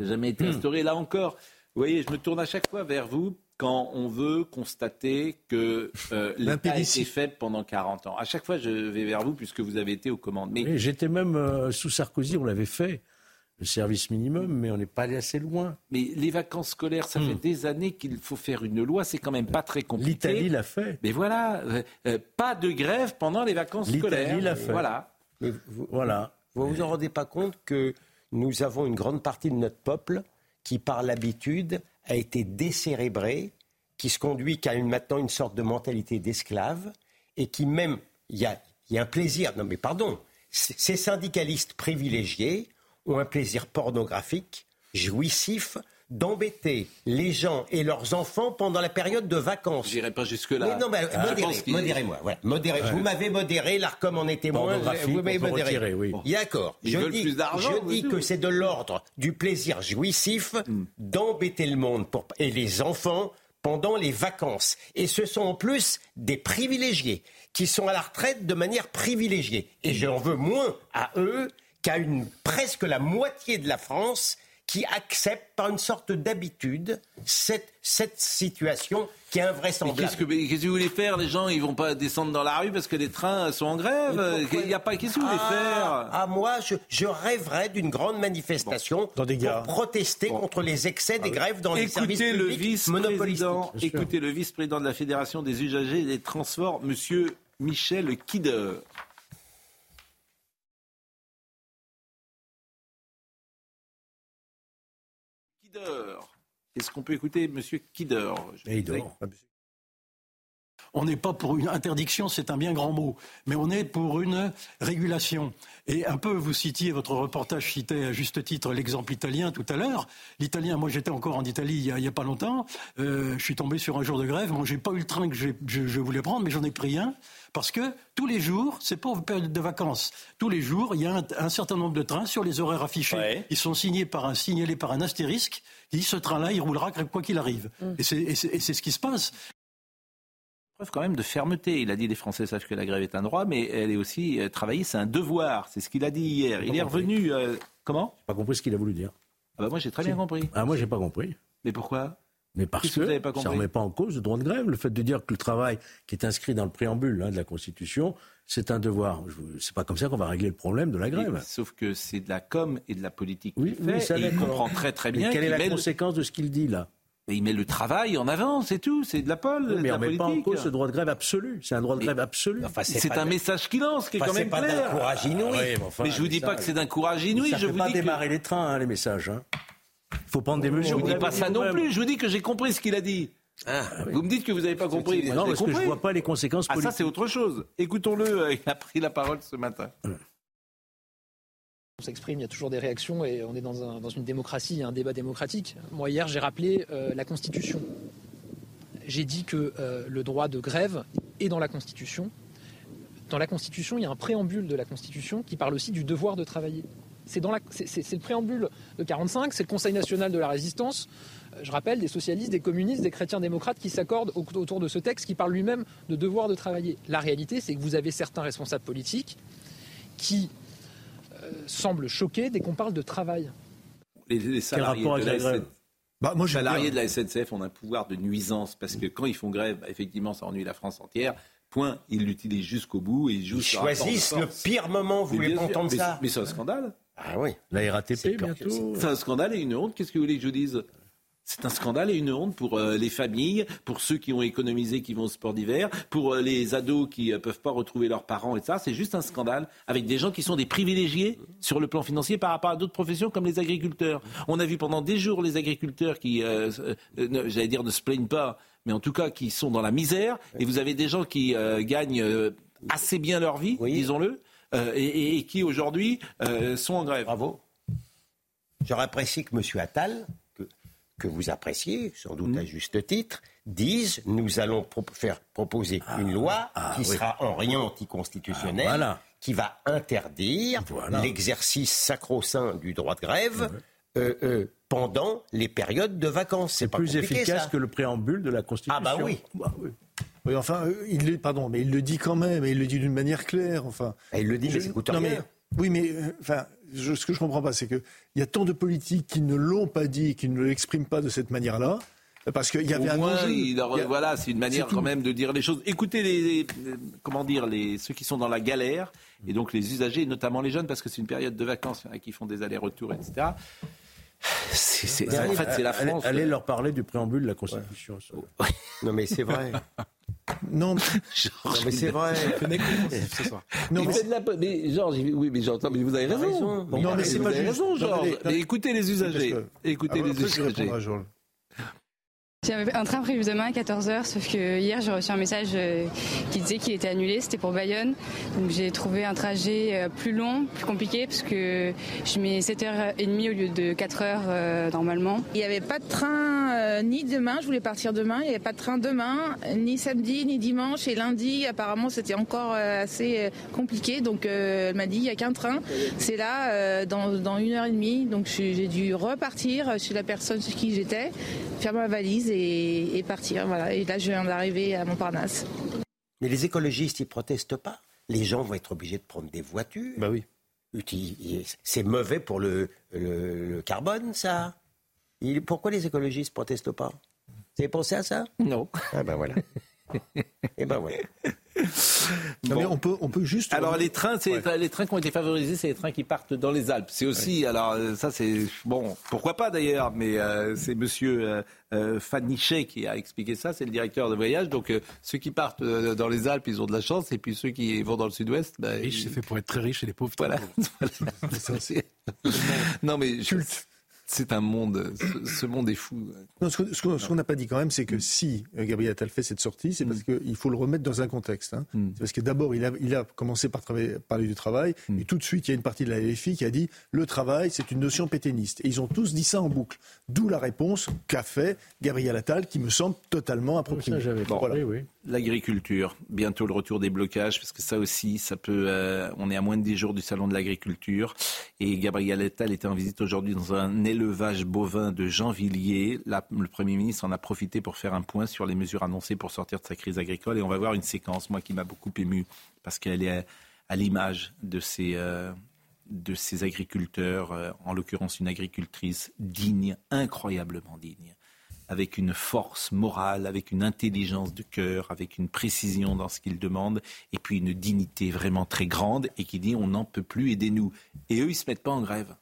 Jamais été hmm. instauré. Là encore, vous voyez, je me tourne à chaque fois vers vous quand on veut constater que euh, l'État a été faible pendant 40 ans. À chaque fois, je vais vers vous puisque vous avez été aux commandes. Mais... J'étais même euh, sous Sarkozy, on l'avait fait, le service minimum, mais on n'est pas allé assez loin. Mais les vacances scolaires, ça fait hmm. des années qu'il faut faire une loi, c'est quand même pas très compliqué. L'Italie l'a fait. Mais voilà, euh, pas de grève pendant les vacances scolaires. L'Italie l'a fait. Voilà. vous, voilà. Vous vous en rendez pas compte que nous avons une grande partie de notre peuple qui, par l'habitude, a été décérébré, qui se conduit qu'à une, maintenant une sorte de mentalité d'esclave, et qui même, il y a, y a un plaisir, non mais pardon, ces syndicalistes privilégiés ont un plaisir pornographique, jouissif, d'embêter les gens et leurs enfants pendant la période de vacances. J'irai pas jusque-là. non, mais modérez-moi. Voilà. Modérez. Vous m'avez modéré, l'ARCOM en est témoin. Vous m'avez modéré. Oui. D'accord. Je dis, je dis que c'est de l'ordre du plaisir jouissif hmm. d'embêter le monde pour, et les enfants pendant les vacances. Et ce sont en plus des privilégiés qui sont à la retraite de manière privilégiée. Et j'en veux moins à eux qu'à une presque la moitié de la France qui accepte par une sorte d'habitude cette, cette situation qui est invraisemblable. Qu'est-ce que, qu'est-ce que vous voulez faire? Les gens, ils vont pas descendre dans la rue parce que les trains sont en grève. Il n'y a pas. Qu'est-ce que vous voulez ah, faire? Ah moi, je, je rêverais d'une grande manifestation pour protester contre les excès des ah grèves dans les services publics le vice Écoutez le vice-président de la Fédération des usagers des transports, Monsieur Michel Kider. Est-ce qu'on peut écouter Monsieur Kidder On n'est pas pour une interdiction, c'est un bien grand mot, mais on est pour une régulation. Et un peu, vous citiez, votre reportage citait à juste titre l'exemple italien tout à l'heure. L'italien, moi j'étais encore en Italie il n'y a, pas longtemps, euh, je suis tombé sur un jour de grève, moi j'ai pas eu le train que je voulais prendre, mais j'en ai pris un. Parce que tous les jours, c'est pas une période de vacances. Tous les jours, il y a un, certain nombre de trains sur les horaires affichés. Ils sont signés par un, signalés par un astérisque. Qui dit ce train-là, il roulera quoi qu'il arrive. Mm. Et c'est ce qui se passe preuve quand même de fermeté. Il a dit les Français savent que la grève est un droit, mais elle est aussi euh, travailler, c'est un devoir. C'est ce qu'il a dit hier. Il est revenu. Euh, comment? J'ai pas compris ce qu'il a voulu dire. Ah bah moi j'ai très bien compris. Ah moi j'ai pas compris. Mais pourquoi? Mais parce que, ça ne remet pas en cause le droit de grève. Le fait de dire que le travail qui est inscrit dans le préambule hein, de la Constitution, c'est un devoir. C'est pas comme ça qu'on va régler le problème de la grève. sauf que c'est de la com et de la politique oui, fait, ça, et il comprend très très bien. Mais quelle est la conséquence de ce qu'il dit là? Mais il met le travail en avant, c'est tout, c'est de la pole. mais on ne met pas en cause ce droit de grève absolu. C'est un droit de grève absolu. c'est un message qu'il lance, qui est quand même pas clair. courage inouï. mais, je vous dis pas que c'est d'un courage inouï. Ça je ne pas démarrer les trains, hein, les messages. Hein. Il faut prendre des mesures. Je vous dis pas ça non plus. Je vous dis que j'ai compris ce qu'il a dit. Ah, vous me dites que vous n'avez pas compris. Non, parce que je ne vois pas les conséquences politiques. Ah, ça, c'est autre chose. Écoutons-le. Il a pris la parole ce matin. On s'exprime, il y a toujours des réactions et on est dans, une démocratie, un débat démocratique. Moi, hier, j'ai rappelé euh, la Constitution. J'ai dit que euh, le droit de grève est dans la Constitution. Dans la Constitution, il y a un préambule de la Constitution qui parle aussi du devoir de travailler. C'est le préambule de 45, c'est le Conseil national de la résistance. Euh, je rappelle des socialistes, des communistes, des chrétiens démocrates qui s'accordent autour de ce texte qui parle lui-même de devoir de travailler. La réalité, c'est que vous avez certains responsables politiques qui euh, semblent choqués dès qu'on parle de travail. Les, salariés, de la, bah, moi, salariés de la SNCF ont un pouvoir de nuisance parce que quand ils font grève, bah, effectivement, ça ennuie la France entière. Point, ils l'utilisent jusqu'au bout et ils jouent ils choisissent le pire moment, vous voulez entendre ça Mais c'est un scandale. Ah oui. La RATP bientôt. C'est un scandale et une honte. Qu'est-ce que vous voulez que je dise? C'est un scandale et une honte pour euh, les familles, pour ceux qui ont économisé, qui vont au sport d'hiver, pour euh, les ados qui ne euh, peuvent pas retrouver leurs parents et ça. C'est juste un scandale avec des gens qui sont des privilégiés sur le plan financier par rapport à d'autres professions comme les agriculteurs. On a vu pendant des jours les agriculteurs qui, j'allais dire, ne se plaignent pas, mais en tout cas qui sont dans la misère. Et vous avez des gens qui gagnent assez bien leur vie, disons-le, et, et, qui aujourd'hui sont en grève. Bravo. J'aurais apprécié que M. Attal que vous appréciez, sans doute à juste titre, disent nous allons faire proposer ah, une loi ah, qui sera en rien anticonstitutionnelle, ah, qui va interdire l'exercice sacro-saint du droit de grève. Euh, euh, pendant les périodes de vacances. C'est plus efficace que le préambule de la Constitution. Ah bah oui. Bah oui. enfin, euh, il pardon, mais il le dit quand même, et il le dit d'une manière claire. Enfin, il le dit, mais c'est non, mais, Oui, mais enfin, ce que je comprends pas, c'est qu'il y a tant de politiques qui ne l'ont pas dit, qui ne l'expriment pas de cette manière-là. Parce qu'il y avait Au moins, voilà, c'est une manière quand même de dire les choses. Écoutez les, comment dire, les, ceux qui sont dans la galère, et donc les usagers, notamment les jeunes, parce que c'est une période de vacances, il y en a qui font des allers-retours, etc. C'est, en fait, c'est la France. Allez, leur parler du préambule de la Constitution. Non, mais c'est vrai. Non, mais c'est vrai. Non, mais, la... mais Georges, oui, mais j'entends, mais vous avez raison. Non, mais c'est pas raison, Georges. Mais écoutez les usagers. Écoutez les usagers. J'avais un train prévu demain à 14h, sauf que hier j'ai reçu un message euh, qui disait qu'il était annulé, c'était pour Bayonne. Donc j'ai trouvé un trajet euh, plus long, plus compliqué, parce que je mets 7h30 au lieu de 4h euh, normalement. Il n'y avait pas de train ni demain, je voulais partir demain, il n'y avait pas de train demain, ni samedi, ni dimanche, et lundi apparemment c'était encore assez compliqué, donc elle m'a dit il n'y a qu'un train, c'est là dans, dans une heure et demie, donc j'ai dû repartir chez la personne chez qui j'étais, faire ma valise et, partir. Voilà. Et là, je viens d'arriver à Montparnasse. Mais les écologistes, ils protestent pas. Les gens vont être obligés de prendre des voitures. Bah oui. C'est mauvais pour le, carbone, ça. pourquoi les écologistes protestent pas? Vous avez pensé à ça? Non. Ah ben voilà. Et eh ben voilà on, peut, on peut juste. Alors les trains, c'est les trains qui ont été favorisés, c'est les trains qui partent dans les Alpes. C'est aussi, alors euh, ça c'est bon, pourquoi pas d'ailleurs, mais euh, c'est Monsieur euh, euh Fanichet qui a expliqué ça, c'est le directeur de voyage. Donc ceux qui partent dans les Alpes, ils ont de la chance, et puis ceux qui vont dans le Sud-Ouest, bah, riche, c'est fait pour être très riche et les pauvres. Voilà. non mais culte c'est un monde, ce, monde est fou. ce qu'on n'a pas dit quand même, c'est que si euh, Gabriel Attal fait cette sortie, c'est parce mm. qu'il faut le remettre dans un contexte. Hein. Mm. C'est parce que d'abord, il a, il a commencé par travailler, parler du travail, mm. et tout de suite, il y a une partie de la LFI qui a dit le travail, c'est une notion péténiste. Et ils ont tous dit ça en boucle. D'où la réponse qu'a fait Gabriel Attal, qui me semble totalement appropriée. oui, oui. L'agriculture, bientôt le retour des blocages, parce que ça aussi, ça peut. Euh, on est à moins de 10 jours du salon de l'agriculture. Et Gabriel Attal était en visite aujourd'hui dans un élevage bovin de Jeanvilliers. le Premier ministre en a profité pour faire un point sur les mesures annoncées pour sortir de sa crise agricole. Et on va voir une séquence, moi, qui m'a beaucoup ému, parce qu'elle est à, l'image de ces. Euh, de ces agriculteurs, euh, en l'occurrence une agricultrice digne, incroyablement digne avec une force morale, avec une intelligence de cœur, avec une précision dans ce qu'ils demandent, et puis une dignité vraiment très grande, et qui dit on n'en peut plus, aidez-nous. Et eux, ils ne se mettent pas en grève.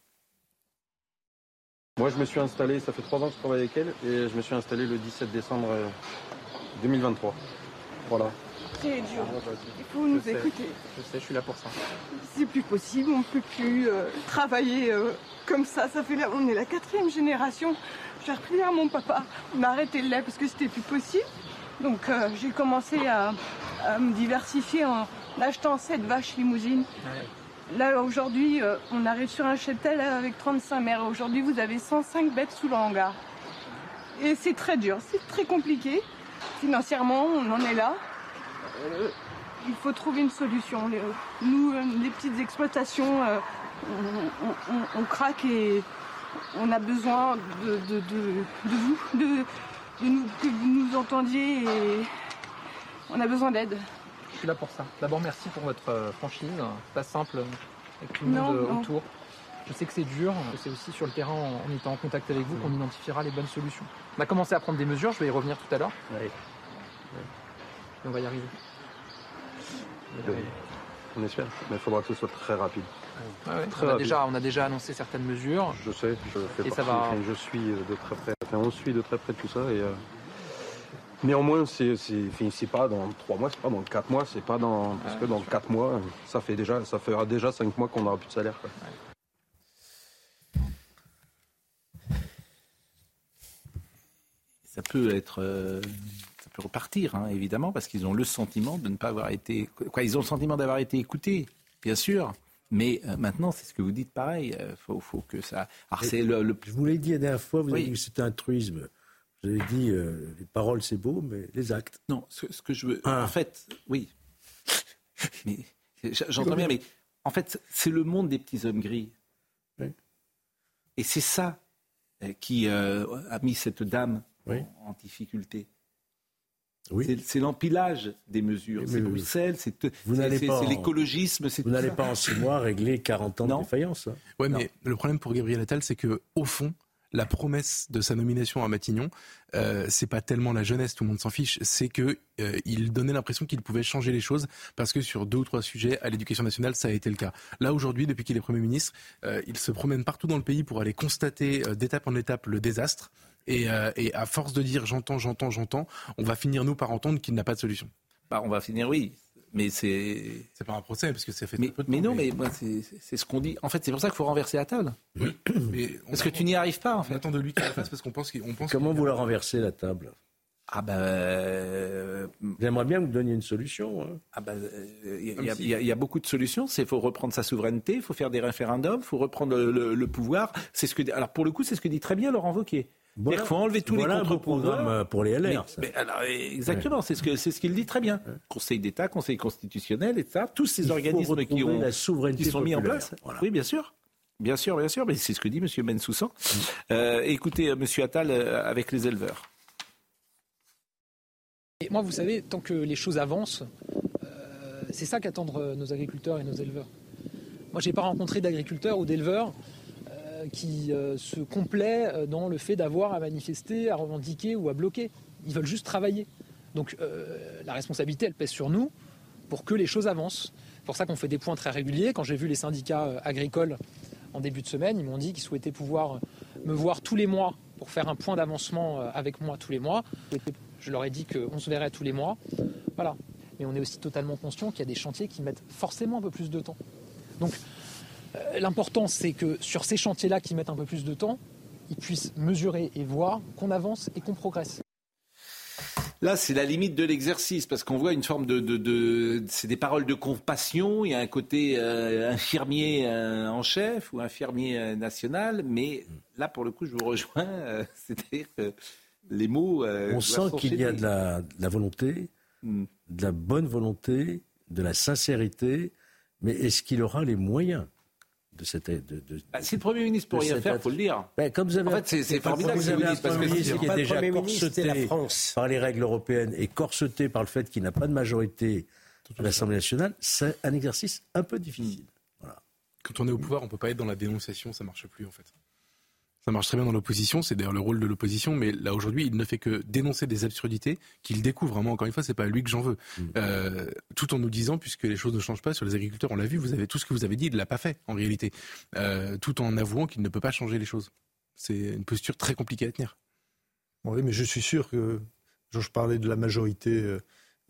Moi, je me suis installé, ça fait trois ans que je travaille avec elle, et je me suis installé le 17 décembre 2023. Euh, voilà. C'est dur. Il faut nous écouter. Je sais, je suis là pour ça. C'est plus possible, on ne peut plus euh, travailler euh, comme ça. Ça fait là, on est la quatrième génération j'ai repris à mon papa. On a arrêté le lait parce que c'était plus possible. Donc euh, j'ai commencé à, me diversifier en achetant cette vaches limousines. Là aujourd'hui, euh, on arrive sur un cheptel avec 35 mères. Aujourd'hui, vous avez 105 bêtes sous le hangar. Et c'est très dur, c'est très compliqué. Financièrement, on en est là. Euh, il faut trouver une solution. nous, les petites exploitations, on, craque et on a besoin de, vous, de, que vous nous entendiez et on a besoin d'aide. Je suis là pour ça. D'abord, merci pour votre euh, franchise. Pas simple avec tout le monde euh, autour. Je sais que c'est dur, c'est aussi sur le terrain en, étant en contact avec vous qu'on identifiera les bonnes solutions. On a commencé à prendre des mesures, je vais y revenir tout à l'heure. On va y arriver. On espère, mais il faudra que ce soit très rapide on, a déjà, on a déjà annoncé certaines mesures. Je sais, je fais partie, je suis de très près, enfin, on suit de très près tout ça et euh, néanmoins c'est pas dans trois mois, c'est pas dans quatre mois, c'est pas dans parce que dans quatre mois ça fait déjà ça fera déjà cinq mois qu'on n'aura plus de salaire. Ça peut être euh, ça peut repartir hein, évidemment parce qu'ils ont le sentiment de ne pas avoir été quoi ils ont le sentiment d'avoir été écoutés bien sûr Mais euh, maintenant, c'est ce que vous dites pareil. Il euh, faut, que ça. Alors, le, Je vous l'ai dit la dernière fois, vous avez dit que c'était un truisme. Vous avez dit les paroles c'est beau, mais les actes. Non, ce, que je veux. Ah. En fait, oui. mais j'entends bien, mais en fait, c'est le monde des petits hommes gris. Et c'est ça qui a mis cette dame en difficulté. Oui. C'est l'empilage des mesures. C'est Bruxelles, c'est l'écologisme. Vous n'allez pas en six mois régler 40 ans de défaillance. Hein. Oui, mais le problème pour Gabriel Attal, c'est que au fond, la promesse de sa nomination à Matignon, euh, c'est pas tellement la jeunesse, tout le monde s'en fiche, c'est que euh, il donnait l'impression qu'il pouvait changer les choses parce que sur deux ou trois sujets à l'éducation nationale, ça a été le cas. Là aujourd'hui, depuis qu'il est Premier ministre, euh, il se promène partout dans le pays pour aller constater d'étape en étape le désastre. Euh, et, à force de dire j'entends, j'entends, j'entends, on va finir nous par entendre qu'il n'a pas de solution. Bah, on va finir, oui. Mais c'est. C'est pas un procès, parce que ça fait mais, peu de mais non, mais, c'est ce qu'on dit. En fait, c'est pour ça qu'il faut renverser la table. Oui. parce que tu n'y arrives pas, en fait. On attend de lui qu'il le fasse parce qu'on pense qu'on pense. Comment vous la renversez, la table? Ah ben, j'aimerais bien que vous donniez une solution. Hein. Ah ben, il y, a beaucoup de solutions. C'est faut reprendre sa souveraineté, il faut faire des référendums, il faut reprendre le, pouvoir. C'est ce que, alors pour le coup, c'est ce que dit très bien Laurent Wauquiez. Il faut enlever tous les contre-programmes euh, pour les LR. exactement, c'est ce que c'est ce qu'il dit très bien. Conseil d'État, Conseil constitutionnel, etc. Tous ces organismes qui ont la souveraineté qui sont mis en place. Oui, bien sûr. Bien sûr, bien sûr, mais c'est ce que dit M. Bensoussan. Mm. Euh, écoutez, euh, M. Attal, avec les éleveurs. Et moi, vous savez, tant que les choses avancent, c'est ça qu'attendent nos agriculteurs et nos éleveurs. Moi, je n'ai pas rencontré d'agriculteurs ou d'éleveurs qui euh, se complaît euh, dans le fait d'avoir à manifester, à revendiquer ou à bloquer. Ils veulent juste travailler. Donc euh, la responsabilité, elle pèse sur nous pour que les choses avancent. C'est pour ça qu'on fait des points très réguliers. Quand j'ai vu les syndicats agricoles en début de semaine, ils m'ont dit qu'ils souhaitaient pouvoir me voir tous les mois pour faire un point d'avancement avec moi tous les mois. Je leur ai dit qu'on se verrait tous les mois. Voilà. Mais on est aussi totalement conscient qu'il y a des chantiers qui mettent forcément un peu plus de temps. Donc l'important, c'est que sur ces chantiers-là qui mettent un peu plus de temps, ils puissent mesurer et voir qu'on avance et qu'on progresse. Là, c'est la limite de l'exercice, parce qu'on voit une forme de... c'est des paroles de compassion, il y a un côté euh, infirmier euh, en chef ou infirmier national, mais là, pour le coup, je vous rejoins, c'est-à-dire que les mots... On sent qu'il y a de la, volonté, hmm. de la bonne volonté, de la sincérité, mais est-ce qu'il aura les moyens de cette. De, de, bah, si le Premier ministre pour rien faire, il faut le dire. Ben, comme vous avez, en fait, c'est formidable vous avez un Premier ministre qui est déjà corseté la France. par les règles européennes et corseté par le fait qu'il n'a pas de majorité à l'Assemblée nationale, c'est un exercice un peu difficile. Voilà. Quand on est au pouvoir, on ne peut pas être dans la dénonciation, ça ne marche plus en fait. Ça marche très bien dans l'opposition, c'est d'ailleurs le rôle de l'opposition, mais là aujourd'hui, il ne fait que dénoncer des absurdités qu'il découvre. Vraiment, encore une fois, c'est pas à lui que j'en veux. Mm. Euh, tout en nous disant, puisque les choses ne changent pas sur les agriculteurs, on l'a vu, vous avez tout ce que vous avez dit, il ne l'a pas fait en réalité. Euh, tout en avouant qu'il ne peut pas changer les choses. C'est une posture très compliquée à tenir. Oui, mais je suis sûr que, je parlais de la majorité, euh,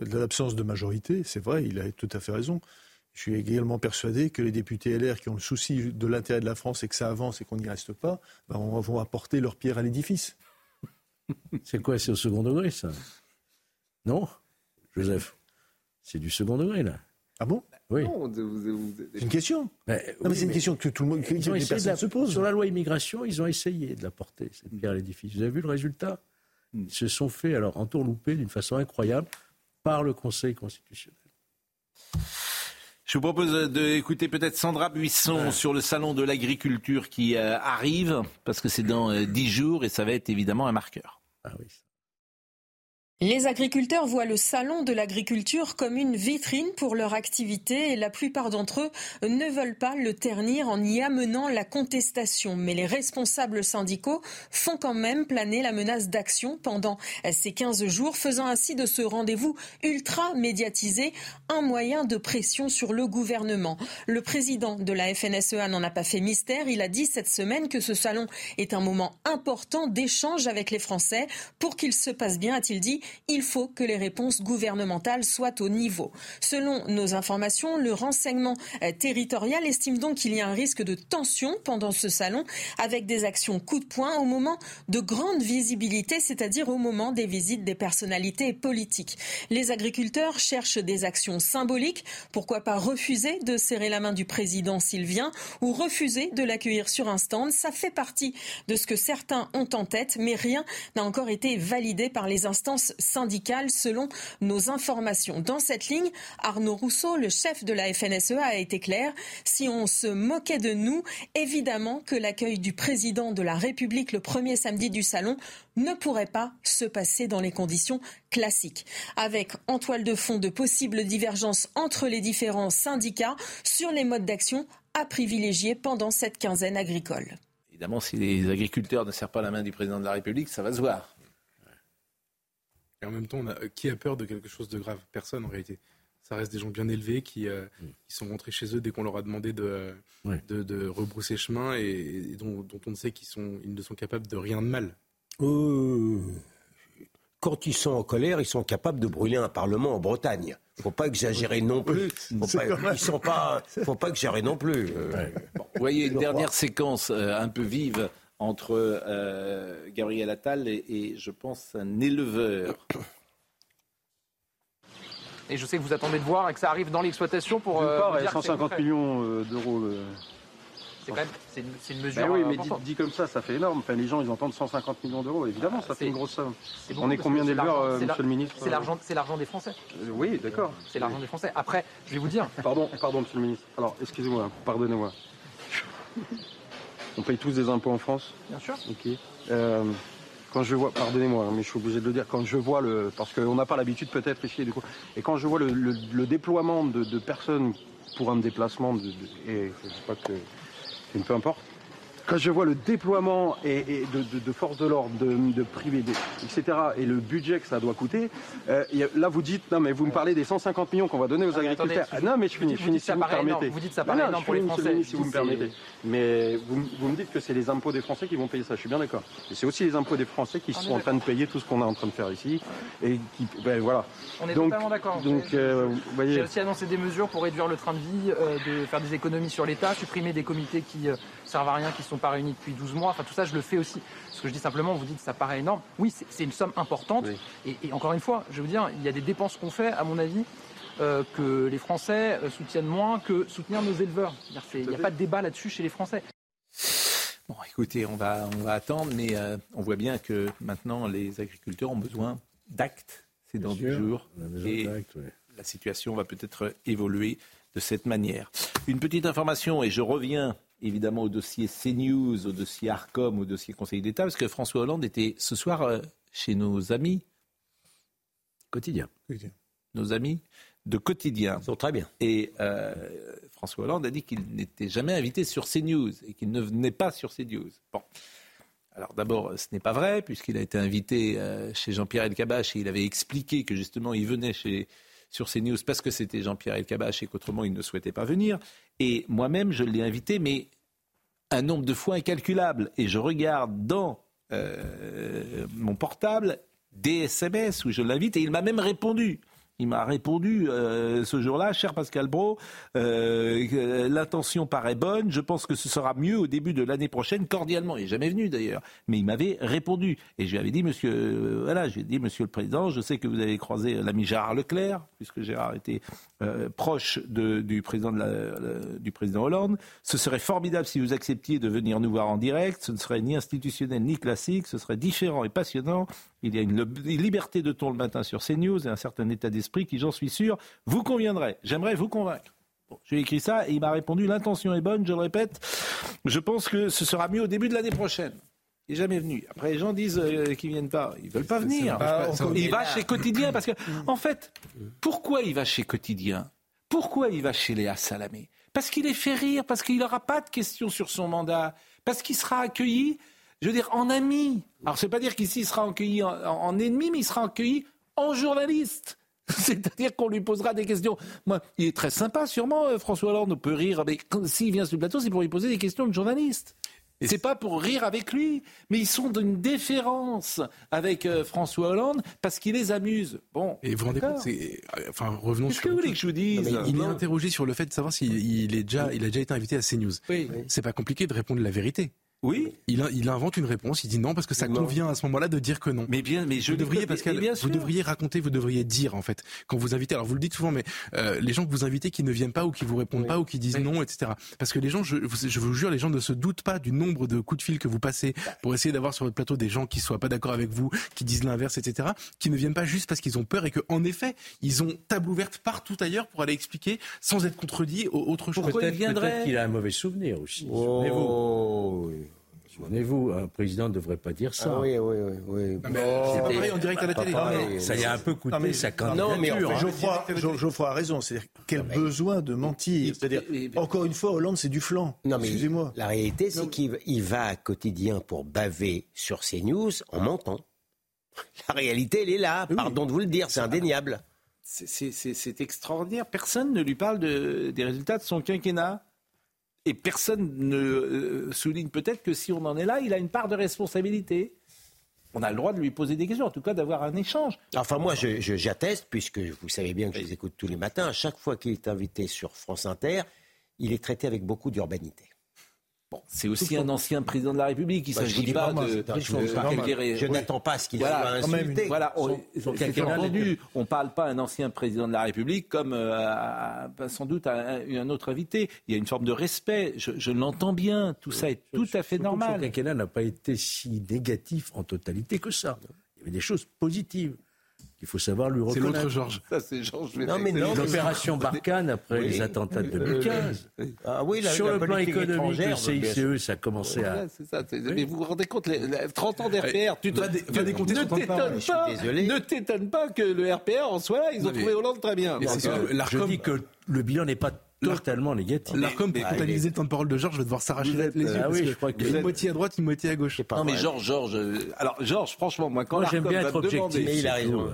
de l'absence de majorité, c'est vrai, il a tout à fait raison. Je suis également persuadé que les députés LR qui ont le souci de l'intérêt de la France et que ça avance et qu'on n'y reste pas, ben on vont apporter leur pierre à l'édifice. C'est quoi C'est au second degré, ça? Non? Joseph C'est du second degré, là. Ah bon? Oui. C'est une question. Mais, c'est une question que tout le monde, que se pose. Sur la loi immigration, ils ont essayé de l'apporter, cette pierre à l'édifice. Vous avez vu le résultat? Ils se sont fait alors entourlouper d'une façon incroyable par le Conseil constitutionnel. Je vous propose d'écouter peut-être Sandra Buisson sur le salon de l'agriculture qui euh, arrive, parce que c'est dans euh, dix jours et ça va être évidemment un marqueur. Ah oui. Les agriculteurs voient le salon de l'agriculture comme une vitrine pour leur activité et la plupart d'entre eux ne veulent pas le ternir en y amenant la contestation. Mais les responsables syndicaux font quand même planer la menace d'action pendant ces 15 jours, faisant ainsi de ce rendez-vous ultra médiatisé un moyen de pression sur le gouvernement. Le président de la FNSEA n'en a pas fait mystère. Il a dit cette semaine que ce salon est un moment important d'échange avec les Français pour qu'il se passe bien, a-t-il dit il faut que les réponses gouvernementales soient au niveau. Selon nos informations, le renseignement territorial estime donc qu'il y a un risque de tension pendant ce salon avec des actions coup de poing au moment de grande visibilité, c'est-à-dire au moment des visites des personnalités politiques. Les agriculteurs cherchent des actions symboliques. Pourquoi pas refuser de serrer la main du président s'il vient ou refuser de l'accueillir sur un stand? Ça fait partie de ce que certains ont en tête, mais rien n'a encore été validé par les instances syndicales selon nos informations. Dans cette ligne, Arnaud Rousseau, le chef de la FNSEA, a été clair. Si on se moquait de nous, évidemment que l'accueil du président de la République le premier samedi du salon ne pourrait pas se passer dans les conditions classiques. Avec en toile de fond de possibles divergences entre les différents syndicats sur les modes d'action à privilégier pendant cette quinzaine agricole. Évidemment, si les agriculteurs ne serrent pas la main du président de la République, ça va se voir. Et en même temps, qui a peur de quelque chose de grave? Personne en réalité. Ça reste des gens bien élevés qui, euh, mm. sont rentrés chez eux dès qu'on leur a demandé de, de, rebrousser chemin et, dont, on sait qu'ils ils ne sont capables de rien de mal. Euh, quand ils sont en colère, ils sont capables de brûler un parlement en Bretagne. Faut pas exagérer non plus. Faut pas, ils sont pas. Faut pas exagérer non plus. Euh. vous voyez une dernière séquence un peu vive entre Gabriel Attal et, et, je pense, un éleveur et je sais que vous attendez de voir et que ça arrive dans l'exploitation pour. D'une part, il y a 150 millions euh, d'euros. C'est quand même c'est une, une, mesure. Ben oui, mais dit, comme ça, ça fait énorme. Enfin, les gens, ils entendent 150 millions d'euros. Évidemment, ça fait une grosse somme. On est combien d'éleveurs, euh, Monsieur le ministre C'est l'argent, c'est l'argent des Français. Euh, oui, d'accord. C'est l'argent des Français. Après, je vais vous dire. Pardon, pardon, Monsieur le ministre. Alors, excusez-moi, pardonnez-moi. On paye tous des impôts en France. Bien sûr. Ok quand je vois, pardonnez-moi, hein, mais je suis obligé de le dire, quand je vois le, parce qu'on n'a pas l'habitude peut-être ici, du coup, et quand je vois le, déploiement de, personnes pour un déplacement, de, et je sais pas que, peu importe, quand je vois le déploiement et, de, forces de l'ordre, de, privés, etc., et le budget que ça doit coûter, euh, là vous dites, non mais vous me parlez des 150 millions qu'on va donner aux agriculteurs. non mais je finis, je finis si vous me permettez. Vous dites ça paraît non, pour les Français. Si vous me permettez. Mais vous, me dites que c'est les impôts des Français qui vont payer ça, je suis bien d'accord. Et c'est aussi les impôts des Français qui sont en train de payer tout ce qu'on est en train de faire ici. Et qui, ben, voilà. On est totalement d'accord. Donc, euh, J'ai aussi annoncé des mesures pour réduire le train de vie, euh, de faire des économies sur l'État, supprimer des comités qui servent à rien, qui sont pas réunis depuis 12 mois. Enfin, tout ça, je le fais aussi. Ce que je dis simplement, vous dites que ça paraît énorme. Oui, c'est une somme importante. Et, encore une fois, je veux dire, il y a des dépenses qu'on fait, à mon avis, euh, que les Français euh, soutiennent moins que soutenir nos éleveurs. Il n'y a pas de débat là-dessus chez les Français. Bon, écoutez, on va, on va attendre, mais euh, on voit bien que maintenant, les agriculteurs ont besoin d'actes. C'est dans du jour. Et la situation va peut-être évoluer de cette manière. Une petite information, et je reviens évidemment au dossier CNews, au dossier ARCOM, au dossier Conseil d'État, parce que François Hollande était ce soir euh, chez nos amis quotidiens. Nos amis de quotidien. Ils sont très bien. Et euh, François Hollande a dit qu'il n'était jamais invité sur CNews et qu'il ne venait pas sur CNews. Bon. Alors d'abord, ce n'est pas vrai, puisqu'il a été invité euh, chez Jean-Pierre Elkabach et il avait expliqué que justement il venait chez, sur CNews parce que c'était Jean-Pierre Elkabach et qu'autrement il ne souhaitait pas venir. Et moi-même, je l'ai invité, mais un nombre de fois incalculable. Et je regarde dans euh, mon portable des SMS où je l'invite et il m'a même répondu. Il m'a répondu euh, ce jour-là, cher Pascal Bro, euh, l'intention paraît bonne, je pense que ce sera mieux au début de l'année prochaine, cordialement. Il n'est jamais venu d'ailleurs, mais il m'avait répondu. Et je lui avais dit, monsieur, euh, voilà, j'ai dit, monsieur le président, je sais que vous avez croisé l'ami Gérard Leclerc, puisque Gérard était proche du, président du président Hollande. Ce serait formidable si vous acceptiez de venir nous voir en direct. Ce ne serait ni institutionnel ni classique, ce serait différent et passionnant. Il y a une, liberté de ton le matin sur CNews et un certain état d'esprit qui, j'en suis sûr, vous conviendrait. J'aimerais vous convaincre. Bon, J'ai écrit ça et il m'a répondu l'intention est bonne, je le répète. Je pense que ce sera mieux au début de l'année prochaine. Il n'est jamais venu. Après, les gens disent euh, qu'ils ne viennent pas. Ils ne veulent pas venir. il va chez Quotidien parce que, en fait, pourquoi il va chez Quotidien? Pourquoi il va chez Léa Salamé? Parce qu'il est fait rire, parce qu'il n'aura pas de questions sur son mandat, parce qu'il sera accueilli je veux dire, en ami. Alors, c'est pas dire qu'ici, il sera accueilli en, ennemi, mais il sera accueilli en journaliste. C'est-à-dire qu'on lui posera des questions. Moi, il est très sympa, sûrement, euh, François Hollande, on peut rire, mais s'il vient sur le plateau, c'est pour lui poser des questions de journaliste. C'est pas pour rire avec lui, mais ils sont d'une déférence avec euh, François Hollande parce qu'il les amuse. Bon. Et vous vous rendez compte, enfin revenons sur. Qu'est-ce que vous voulez que je vous dise Il est interrogé sur le fait de savoir s'il est déjà, il a déjà été invité à CNews. Oui. C'est pas compliqué de répondre la vérité. Oui. Il, il, invente une réponse. Il dit non parce que ça convient à ce moment-là de dire que non. Mais bien, mais je vous devriez, Pascal, vous devriez raconter, vous devriez dire en fait quand vous invitez. Alors vous le dites souvent, mais euh, les gens que vous invitez qui ne viennent pas ou qui vous répondent pas ou qui disent non, etc. Parce que les gens, je, je, vous jure, les gens ne se doutent pas du nombre de coups de fil que vous passez pour essayer d'avoir sur votre plateau des gens qui soient pas d'accord avec vous, qui disent l'inverse, etc. Qui ne viennent pas juste parce qu'ils ont peur et que en effet, ils ont table ouverte partout ailleurs pour aller expliquer sans être contredit autre chose. Peut-être qu'il a un mauvais souvenir aussi. Oh. Souvenez-vous, un président ne devrait pas dire ça. Ah oui, oui, oui. oui. mais c'est pas pareil en direct à la télé. Non, ça y a un peu coûté mais, sa candidature. Non, mais en fait, Geoffroy, Geoffroy a raison. C'est-à-dire quel besoin de mentir. C'est-à-dire, encore une fois, Hollande, c'est du flanc. Non, mais Excusez-moi. La réalité, c'est qu'il va à quotidien pour baver sur ses news en mentant. La réalité, elle est là. Pardon de vous le dire, c'est indéniable. C'est extraordinaire. Personne ne lui parle de, des résultats de son quinquennat. Et personne ne euh, souligne peut-être que si on en est là, il a une part de responsabilité. On a le droit de lui poser des questions, en tout cas d'avoir un échange. Enfin, moi, j'atteste, puisque vous savez bien que je les écoute tous les matins, à chaque fois qu'il est invité sur France Inter, il est traité avec beaucoup d'urbanité. Bon, c'est aussi un ancien président de la République. Il ne bah, s'agit pas, de. je, n'attends pas ce qu'il voilà, soit insulté. Voilà, on, ne parle pas un ancien président de la République comme euh, sans doute un, un, autre invité. Il y a une forme de respect. Je, l'entends bien. Tout ça est tout à fait normal. Son quinquennat n'a pas été si négatif en totalité que ça. Il y avait des choses positives. Il faut savoir lui reconnaître. C'est l'autre Georges. Ça, c'est Georges. Non, mais l'opération Barkhane après les attentats de 2015. Ah oui, Sur le plan économique, le CICE, ça a commencé à. c'est ça. Mais vous vous rendez compte, les, 30 ans d'RPR, tu te, ne t'étonne pas, que le RPR en soit, ils ont trouvé Hollande très bien. Je dis que le bilan n'est pas totalement négatif. L'ARCOM, pour comptabiliser le temps de parole de Georges, je vais devoir s'arracher les yeux. Ah oui, je crois que une moitié à droite, une moitié à gauche. Non, mais Georges, Georges, euh, alors Georges, franchement, moi, quand l'ARCOM va me demander,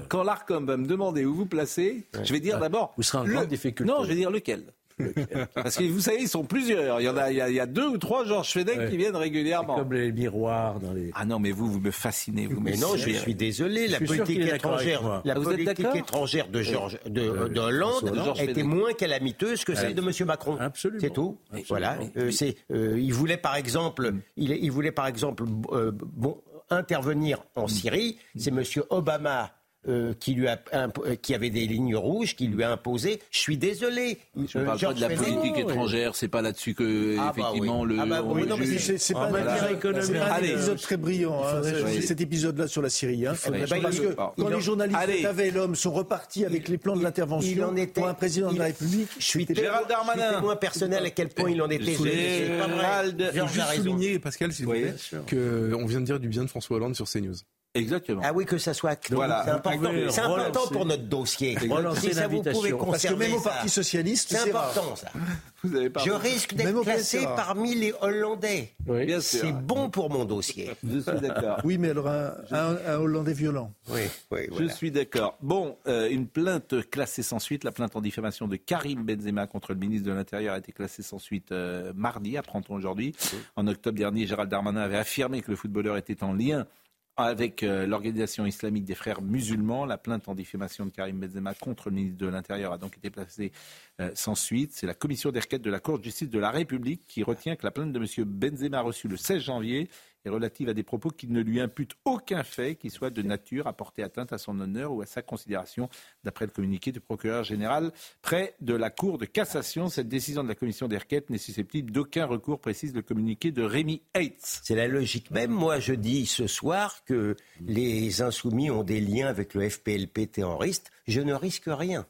quand l'ARCOM va me demander où vous placez, je vais dire d'abord. Vous serez un grand difficulté. Non, je vais dire lequel. Parce que vous savez, ils sont plusieurs. Il y en a, il y a, deux ou trois Georges Fenech qui viennent régulièrement. Comme les miroirs dans les. Ah non, mais vous, vous me fascinez. Vous mais non, je suis désolé. La politique étrangère, la politique étrangère de Georges, de, euh, de Hollande, était moins calamiteuse que celle de M. Macron. Absolument. C'est tout. Voilà. Euh, c'est, euh, il voulait par exemple, il, il voulait par exemple, bon, intervenir en Syrie. C'est M. Obama euh, qui, lui a, euh, qui avait des lignes rouges, qui lui a imposé. Je suis désolé. Je ne parle pas de la politique étrangère, c'est pas là-dessus que ah bah effectivement le. Ah bah oui, non, mais c'est pas un épisode très brillant. Hein, cet épisode-là sur la Syrie. Hein. parce que quand les journalistes avaient l'homme sont repartis avec les plans de l'intervention pour un président de la République. Je suis Gérald Darmanin. témoin personnel à quel point il en était. Gérald. Juste souligner, Pascal, s'il vous plaît, qu'on vient de dire du bien de François Hollande sur CNews. Exactement. Ah oui, que ça soit voilà. C'est important, c'est important pour notre dossier. Si ça vous pouvez Parce que même au Parti Socialiste, c'est important ça. Vous avez Je risque d'être classé parmi les Hollandais. Oui, c'est bon pour mon dossier. Je suis d'accord. oui, mais alors un, un, Hollandais violent. Oui, oui. Je suis d'accord. Bon, euh, une plainte classée sans suite, la plainte en diffamation de Karim Benzema contre le ministre de l'Intérieur a été classée sans suite euh, mardi, apprend-on aujourd'hui. En octobre dernier, Gérald Darmanin avait affirmé que le footballeur était en lien avec euh, l'organisation islamique des frères musulmans. La plainte en diffamation de Karim Benzema contre le ministre de l'Intérieur a donc été placée euh, sans suite. C'est la commission d'enquête de la Cour de justice de la République qui retient que la plainte de M. Benzema reçue le 16 janvier est relative à des propos qui ne lui imputent aucun fait qui soit de nature à porter atteinte à son honneur ou à sa considération, d'après le communiqué du procureur général près de la Cour de cassation. Cette décision de la commission d'enquête n'est susceptible d'aucun recours, précise le communiqué de Rémi Heitz. C'est la logique même. Moi, je dis ce soir que les insoumis ont des liens avec le FPLP terroriste. Je ne risque rien.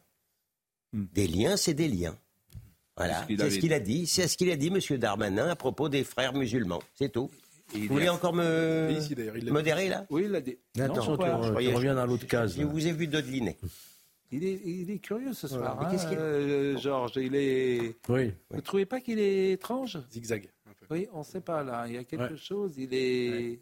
Hmm. Des liens, c'est des liens. Voilà, c'est ce qu'il a dit. C'est ce qu'il a dit, M. Darmanin, à propos des frères musulmans. C'est tout. Vous voulez encore me modérer là Oui, il l'a dit. Attends, tu, reviens dans l'autre case. Je vous ai vu dodeliner. Il est, il est curieux ce soir, hein, euh, Georges. Il est. Oui. Vous ne trouvez pas qu'il est étrange Zigzag. Oui, on ne sait pas là. Il y a quelque chose. Il est.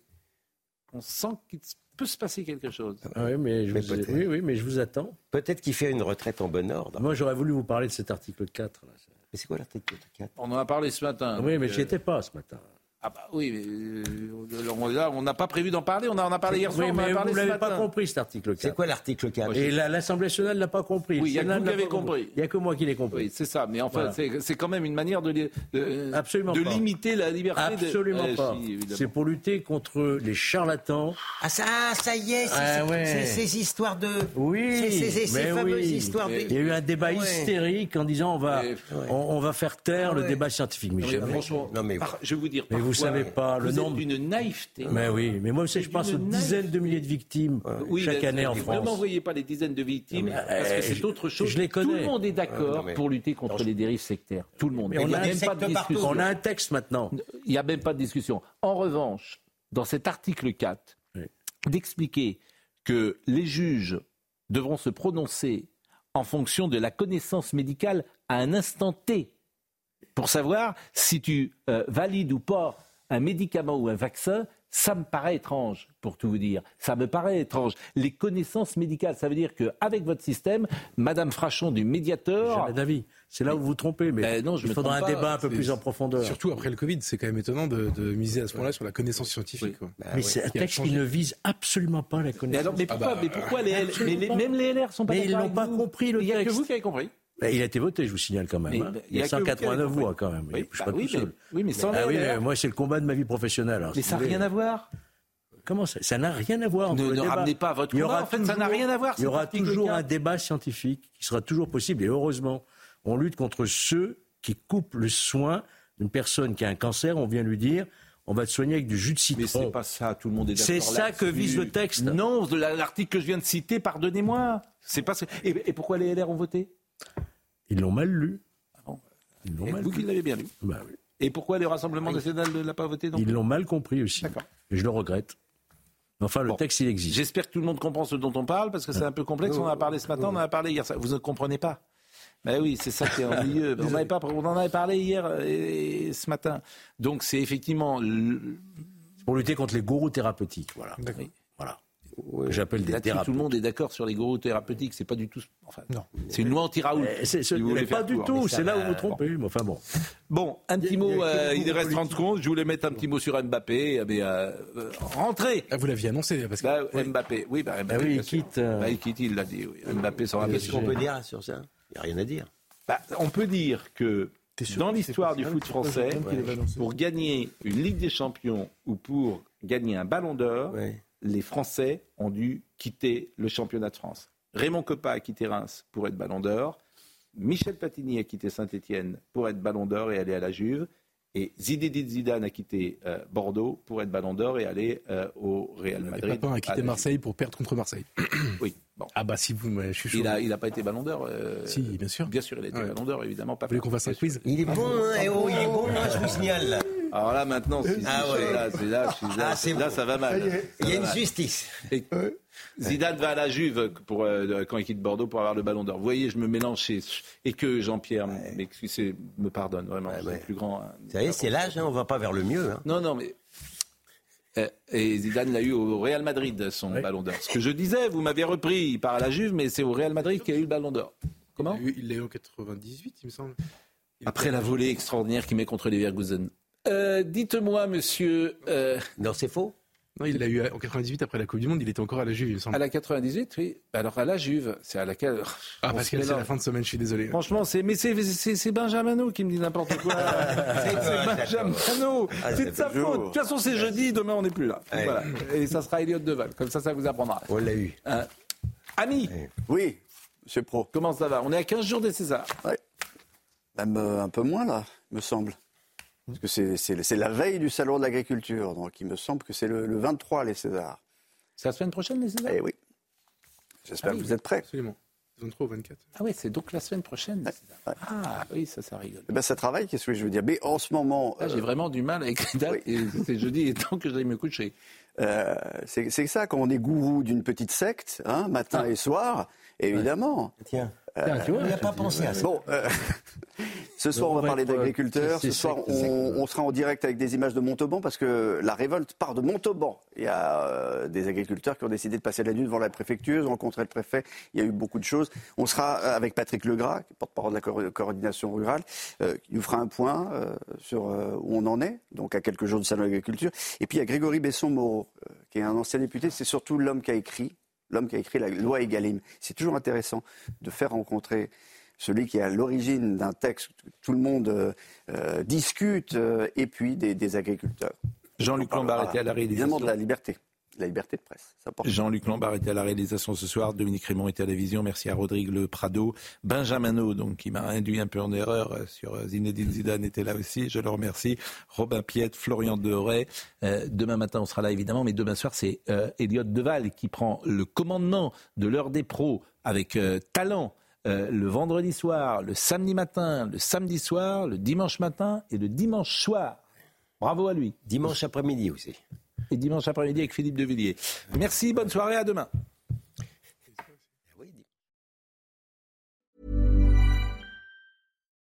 On sent qu'il peut se passer quelque chose. Ah oui, mais je, vous... oui, oui, mais je vous attends. Peut-être qu'il fait une retraite en bon ordre. Moi, j'aurais voulu vous parler de cet article 4. Là. Mais c'est quoi l'article 4 On en a parlé ce matin. Oui, mais je n'y étais pas ce matin. Ah bah oui, mais euh, on n'a pas prévu d'en parler. On en a, parlé hier soir. Oui, mais vous l'avez pas compris cet article 4. C'est quoi l'article 4 Et l'Assemblée nationale l'a pas compris. Oui, il y a que vous qui avez compris. Il y a que moi qui l'ai compris. Oui, c'est ça. Mais enfin, c'est quand même une manière de, de, Absolument de limiter la liberté. Absolument de... pas. c'est pour lutter contre les charlatans. Ah ça, ça y est, c'est ah, ces histoires de. Oui. Ces fameuses histoires de. Il y a eu un débat hystérique en disant on va, on, va faire taire le débat scientifique. Mais franchement, non mais je vais vous dire. Vous savez pas le nombre d'une naïveté. Mais oui, mais moi aussi je pense aux dizaines de milliers de victimes chaque année en France. Ne m'envoyez pas les dizaines de victimes parce que c'est autre chose. Je les connais. Tout le monde est d'accord pour lutter contre les dérives sectaires. Tout le monde. on a même pas de discussion. On a un texte maintenant. Il n'y a même pas de discussion. En revanche, dans cet article 4, d'expliquer que les juges devront se prononcer en fonction de la connaissance médicale à un instant T pour savoir si tu euh, valides ou pas un médicament ou un vaccin, ça me paraît étrange, pour tout vous dire. Ça me paraît étrange. Les connaissances médicales, ça veut dire qu'avec votre système, Madame Frachon du médiateur. Jamais d'avis. C'est là où vous vous trompez, mais ben non, je il faudra un débat un peu plus en profondeur. Surtout après le Covid, c'est quand même étonnant de, miser à ce moment-là sur la connaissance scientifique. Bah mais c'est un texte qui ne vise absolument pas la connaissance. Mais, pourquoi, mais pourquoi les, LR, même les LR sont pas Mais ils n'ont pas compris le texte. Il n'y a que vous qui avez compris. Ben, il a été voté, je vous signale quand même. Hein. Il y a, 189 voix quand même. Oui, je suis pas tout seul. Mais, oui, mais sans ah, oui, moi, c'est le combat de ma vie professionnelle. mais ça n'a rien à voir. Comment ça Ça n'a rien à voir. Ne, ne ramenez pas votre combat. en fait, ça n'a rien à voir. Il y aura toujours un débat scientifique qui sera toujours possible. Et heureusement, on lutte contre ceux qui coupent le soin d'une personne qui a un cancer. On vient lui dire on va te soigner avec du jus de citron. Mais c'est pas ça, tout le monde est d'accord. C'est ça que vise le texte. Non, l'article que je viens de citer, pardonnez-moi. C'est pas. Et, et pourquoi les LR ont voté? Ils l'ont mal lu. Ah Ils l'ont mal vous qui l'avez bien lu. Bah Et pourquoi le Rassemblement national ne l'a pas voté Ils l'ont mal compris aussi. Et je le regrette. Enfin, le texte, il existe. J'espère que tout le monde comprend ce dont on parle, parce que c'est un peu complexe. On en a parlé ce matin, on en a parlé hier. Vous ne comprenez pas ben oui, c'est ça qui est ennuyeux. on, avait pas, on en avait parlé hier et ce matin. Donc c'est effectivement... Pour lutter contre les gourous thérapeutiques. Voilà. J'appelle des thérapeutes. Tout le monde est d'accord sur les gourous thérapeutiques. C'est pas du tout. Enfin, non. C'est une loi anti-Raoul. Eh, pas du tout. C'est là où vous vous trompez. Enfin bon. Bon, un petit mot. Euh, il reste 30 secondes. Je voulais mettre un petit mot sur Mbappé. Mais euh, euh, rentrez. Ah, vous l'aviez annoncé parce que... Bah, Mbappé. Oui, bah, Mbappé, bah oui, il quitte. Bah, il quitte. Il l'a dit. Mbappé s'en va. Qu'est-ce qu'on peut dire sur ça? Il n'y a rien à dire. On peut dire que dans l'histoire du foot français, pour gagner une Ligue des Champions ou pour gagner un Ballon d'Or, les Français ont dû quitter le championnat de France. Raymond Coppa a quitté Reims pour être ballon d'or. Michel Platini a quitté Saint-Etienne pour être ballon d'or et aller à la Juve. Et Zinedine Zidane a quitté euh, Bordeaux pour être ballon d'or et aller euh, au Real Madrid. Et Papin a quitté Marseille pour perdre contre Marseille. oui. Bon. Ah bah si vous, je suis chaud. Il n'a pas été ballon d'or. Euh, si, bien sûr. Bien sûr, il a été ballon d'or, évidemment. Pas vous voulez qu'on fasse un quiz Il est bon, hein, oh, il est bon, hein, je vous signale. Alors là, maintenant, si ah ouais. là, là, là, là ça va mal. Il y a une justice. Zidane va à la Juve pour, euh, quand il quitte Bordeaux pour avoir le ballon d'or. Vous voyez, je me mélange et que Jean-Pierre me pardonne vraiment. Ouais, plus grand. Hein. Vous savez, c'est l'âge, hein, on va pas vers le mieux. Hein. Non, non, mais euh, et Zidane l'a eu au Real Madrid, son ballon d'or. Ce que je disais, vous m'avez repris, il part à la Juve, mais c'est au Real Madrid qu'il a eu le ballon d'or. Comment? Il l'a eu en 98, il me semble. Après la volée extraordinaire qu'il met contre les Vergusen. Euh, dites-moi, monsieur. Euh, non, c'est faux. Non, il l'a eu en 98 après la Coupe du Monde. Il était encore à la Juve, il me semble. À la 98, oui. Alors à la Juve, c'est à laquelle. Ah, parce que c'est la fin de semaine. Je suis désolé. Franchement, c'est mais c'est Benjamino qui me dit n'importe quoi. c'est Benjamino. Ah, c'est de sa faute. De toute façon, c'est jeudi. Demain, on n'est plus là. Voilà. Et ça sera Elliot Deval. Comme ça, ça vous apprendra. On l'a eu. Euh, ami. Oui, monsieur Pro. Comment ça va? On est à 15 jours des Césars. Oui. Même un peu moins là, me semble. Parce que c'est la veille du salon de l'agriculture, donc il me semble que c'est le, 23 les Césars. C'est la semaine prochaine les Césars? Eh oui. J'espère ah que vous êtes prêts. Absolument. 23 au 24. Ah oui, c'est donc la semaine prochaine. Ah oui, ça, ça rigole. Eh ben, ça travaille, qu'est-ce que je veux dire? Mais en ce moment. J'ai euh, vraiment du mal avec les dates. C'est jeudi et temps que j'aille me coucher. Euh, c'est ça, quand on est gourou d'une petite secte, hein, matin ah. et soir, évidemment. Tiens. On n'y a pas pensé à ça. Bon, ce soir, on va parler d'agriculteurs. Ce soir, on, sera en direct avec des images de Montauban parce que la révolte part de Montauban. Il y a des agriculteurs qui ont décidé de passer la nuit devant la préfecture, rencontrer le préfet. Il y a eu beaucoup de choses. On sera avec Patrick Legras, porte-parole de la coordination rurale, qui nous fera un point sur où on en est, donc à quelques jours du salon de l'agriculture. Et puis il y a Grégory Besson-Moreau, qui est un ancien député. C'est surtout l'homme qui a écrit l'homme qui a écrit la loi Egalim. C'est toujours intéressant de faire rencontrer celui qui est à l'origine d'un texte que tout le monde euh, euh, discute, euh, et puis des, agriculteurs. Jean-Luc Lombard était à la réalisation. de la liberté la liberté de presse. Jean-Luc Lombard était à la réalisation ce soir, Dominique Raymond était à la vision, merci à Rodrigue Le Prado, Benjamin donc, qui m'a induit un peu en erreur euh, sur euh, Zinedine Zidane était là aussi, je le remercie, Robin Piette, Florian Deray. Euh, demain matin on sera là évidemment, mais demain soir c'est euh, Elliot Deval qui prend le commandement de l'heure des pros avec talent. le vendredi soir, le samedi matin, le samedi soir, le dimanche matin et le dimanche soir. Bravo à lui. Dimanche après-midi aussi et dimanche après-midi avec Philippe Devilliers. Merci, bonne soirée, à demain.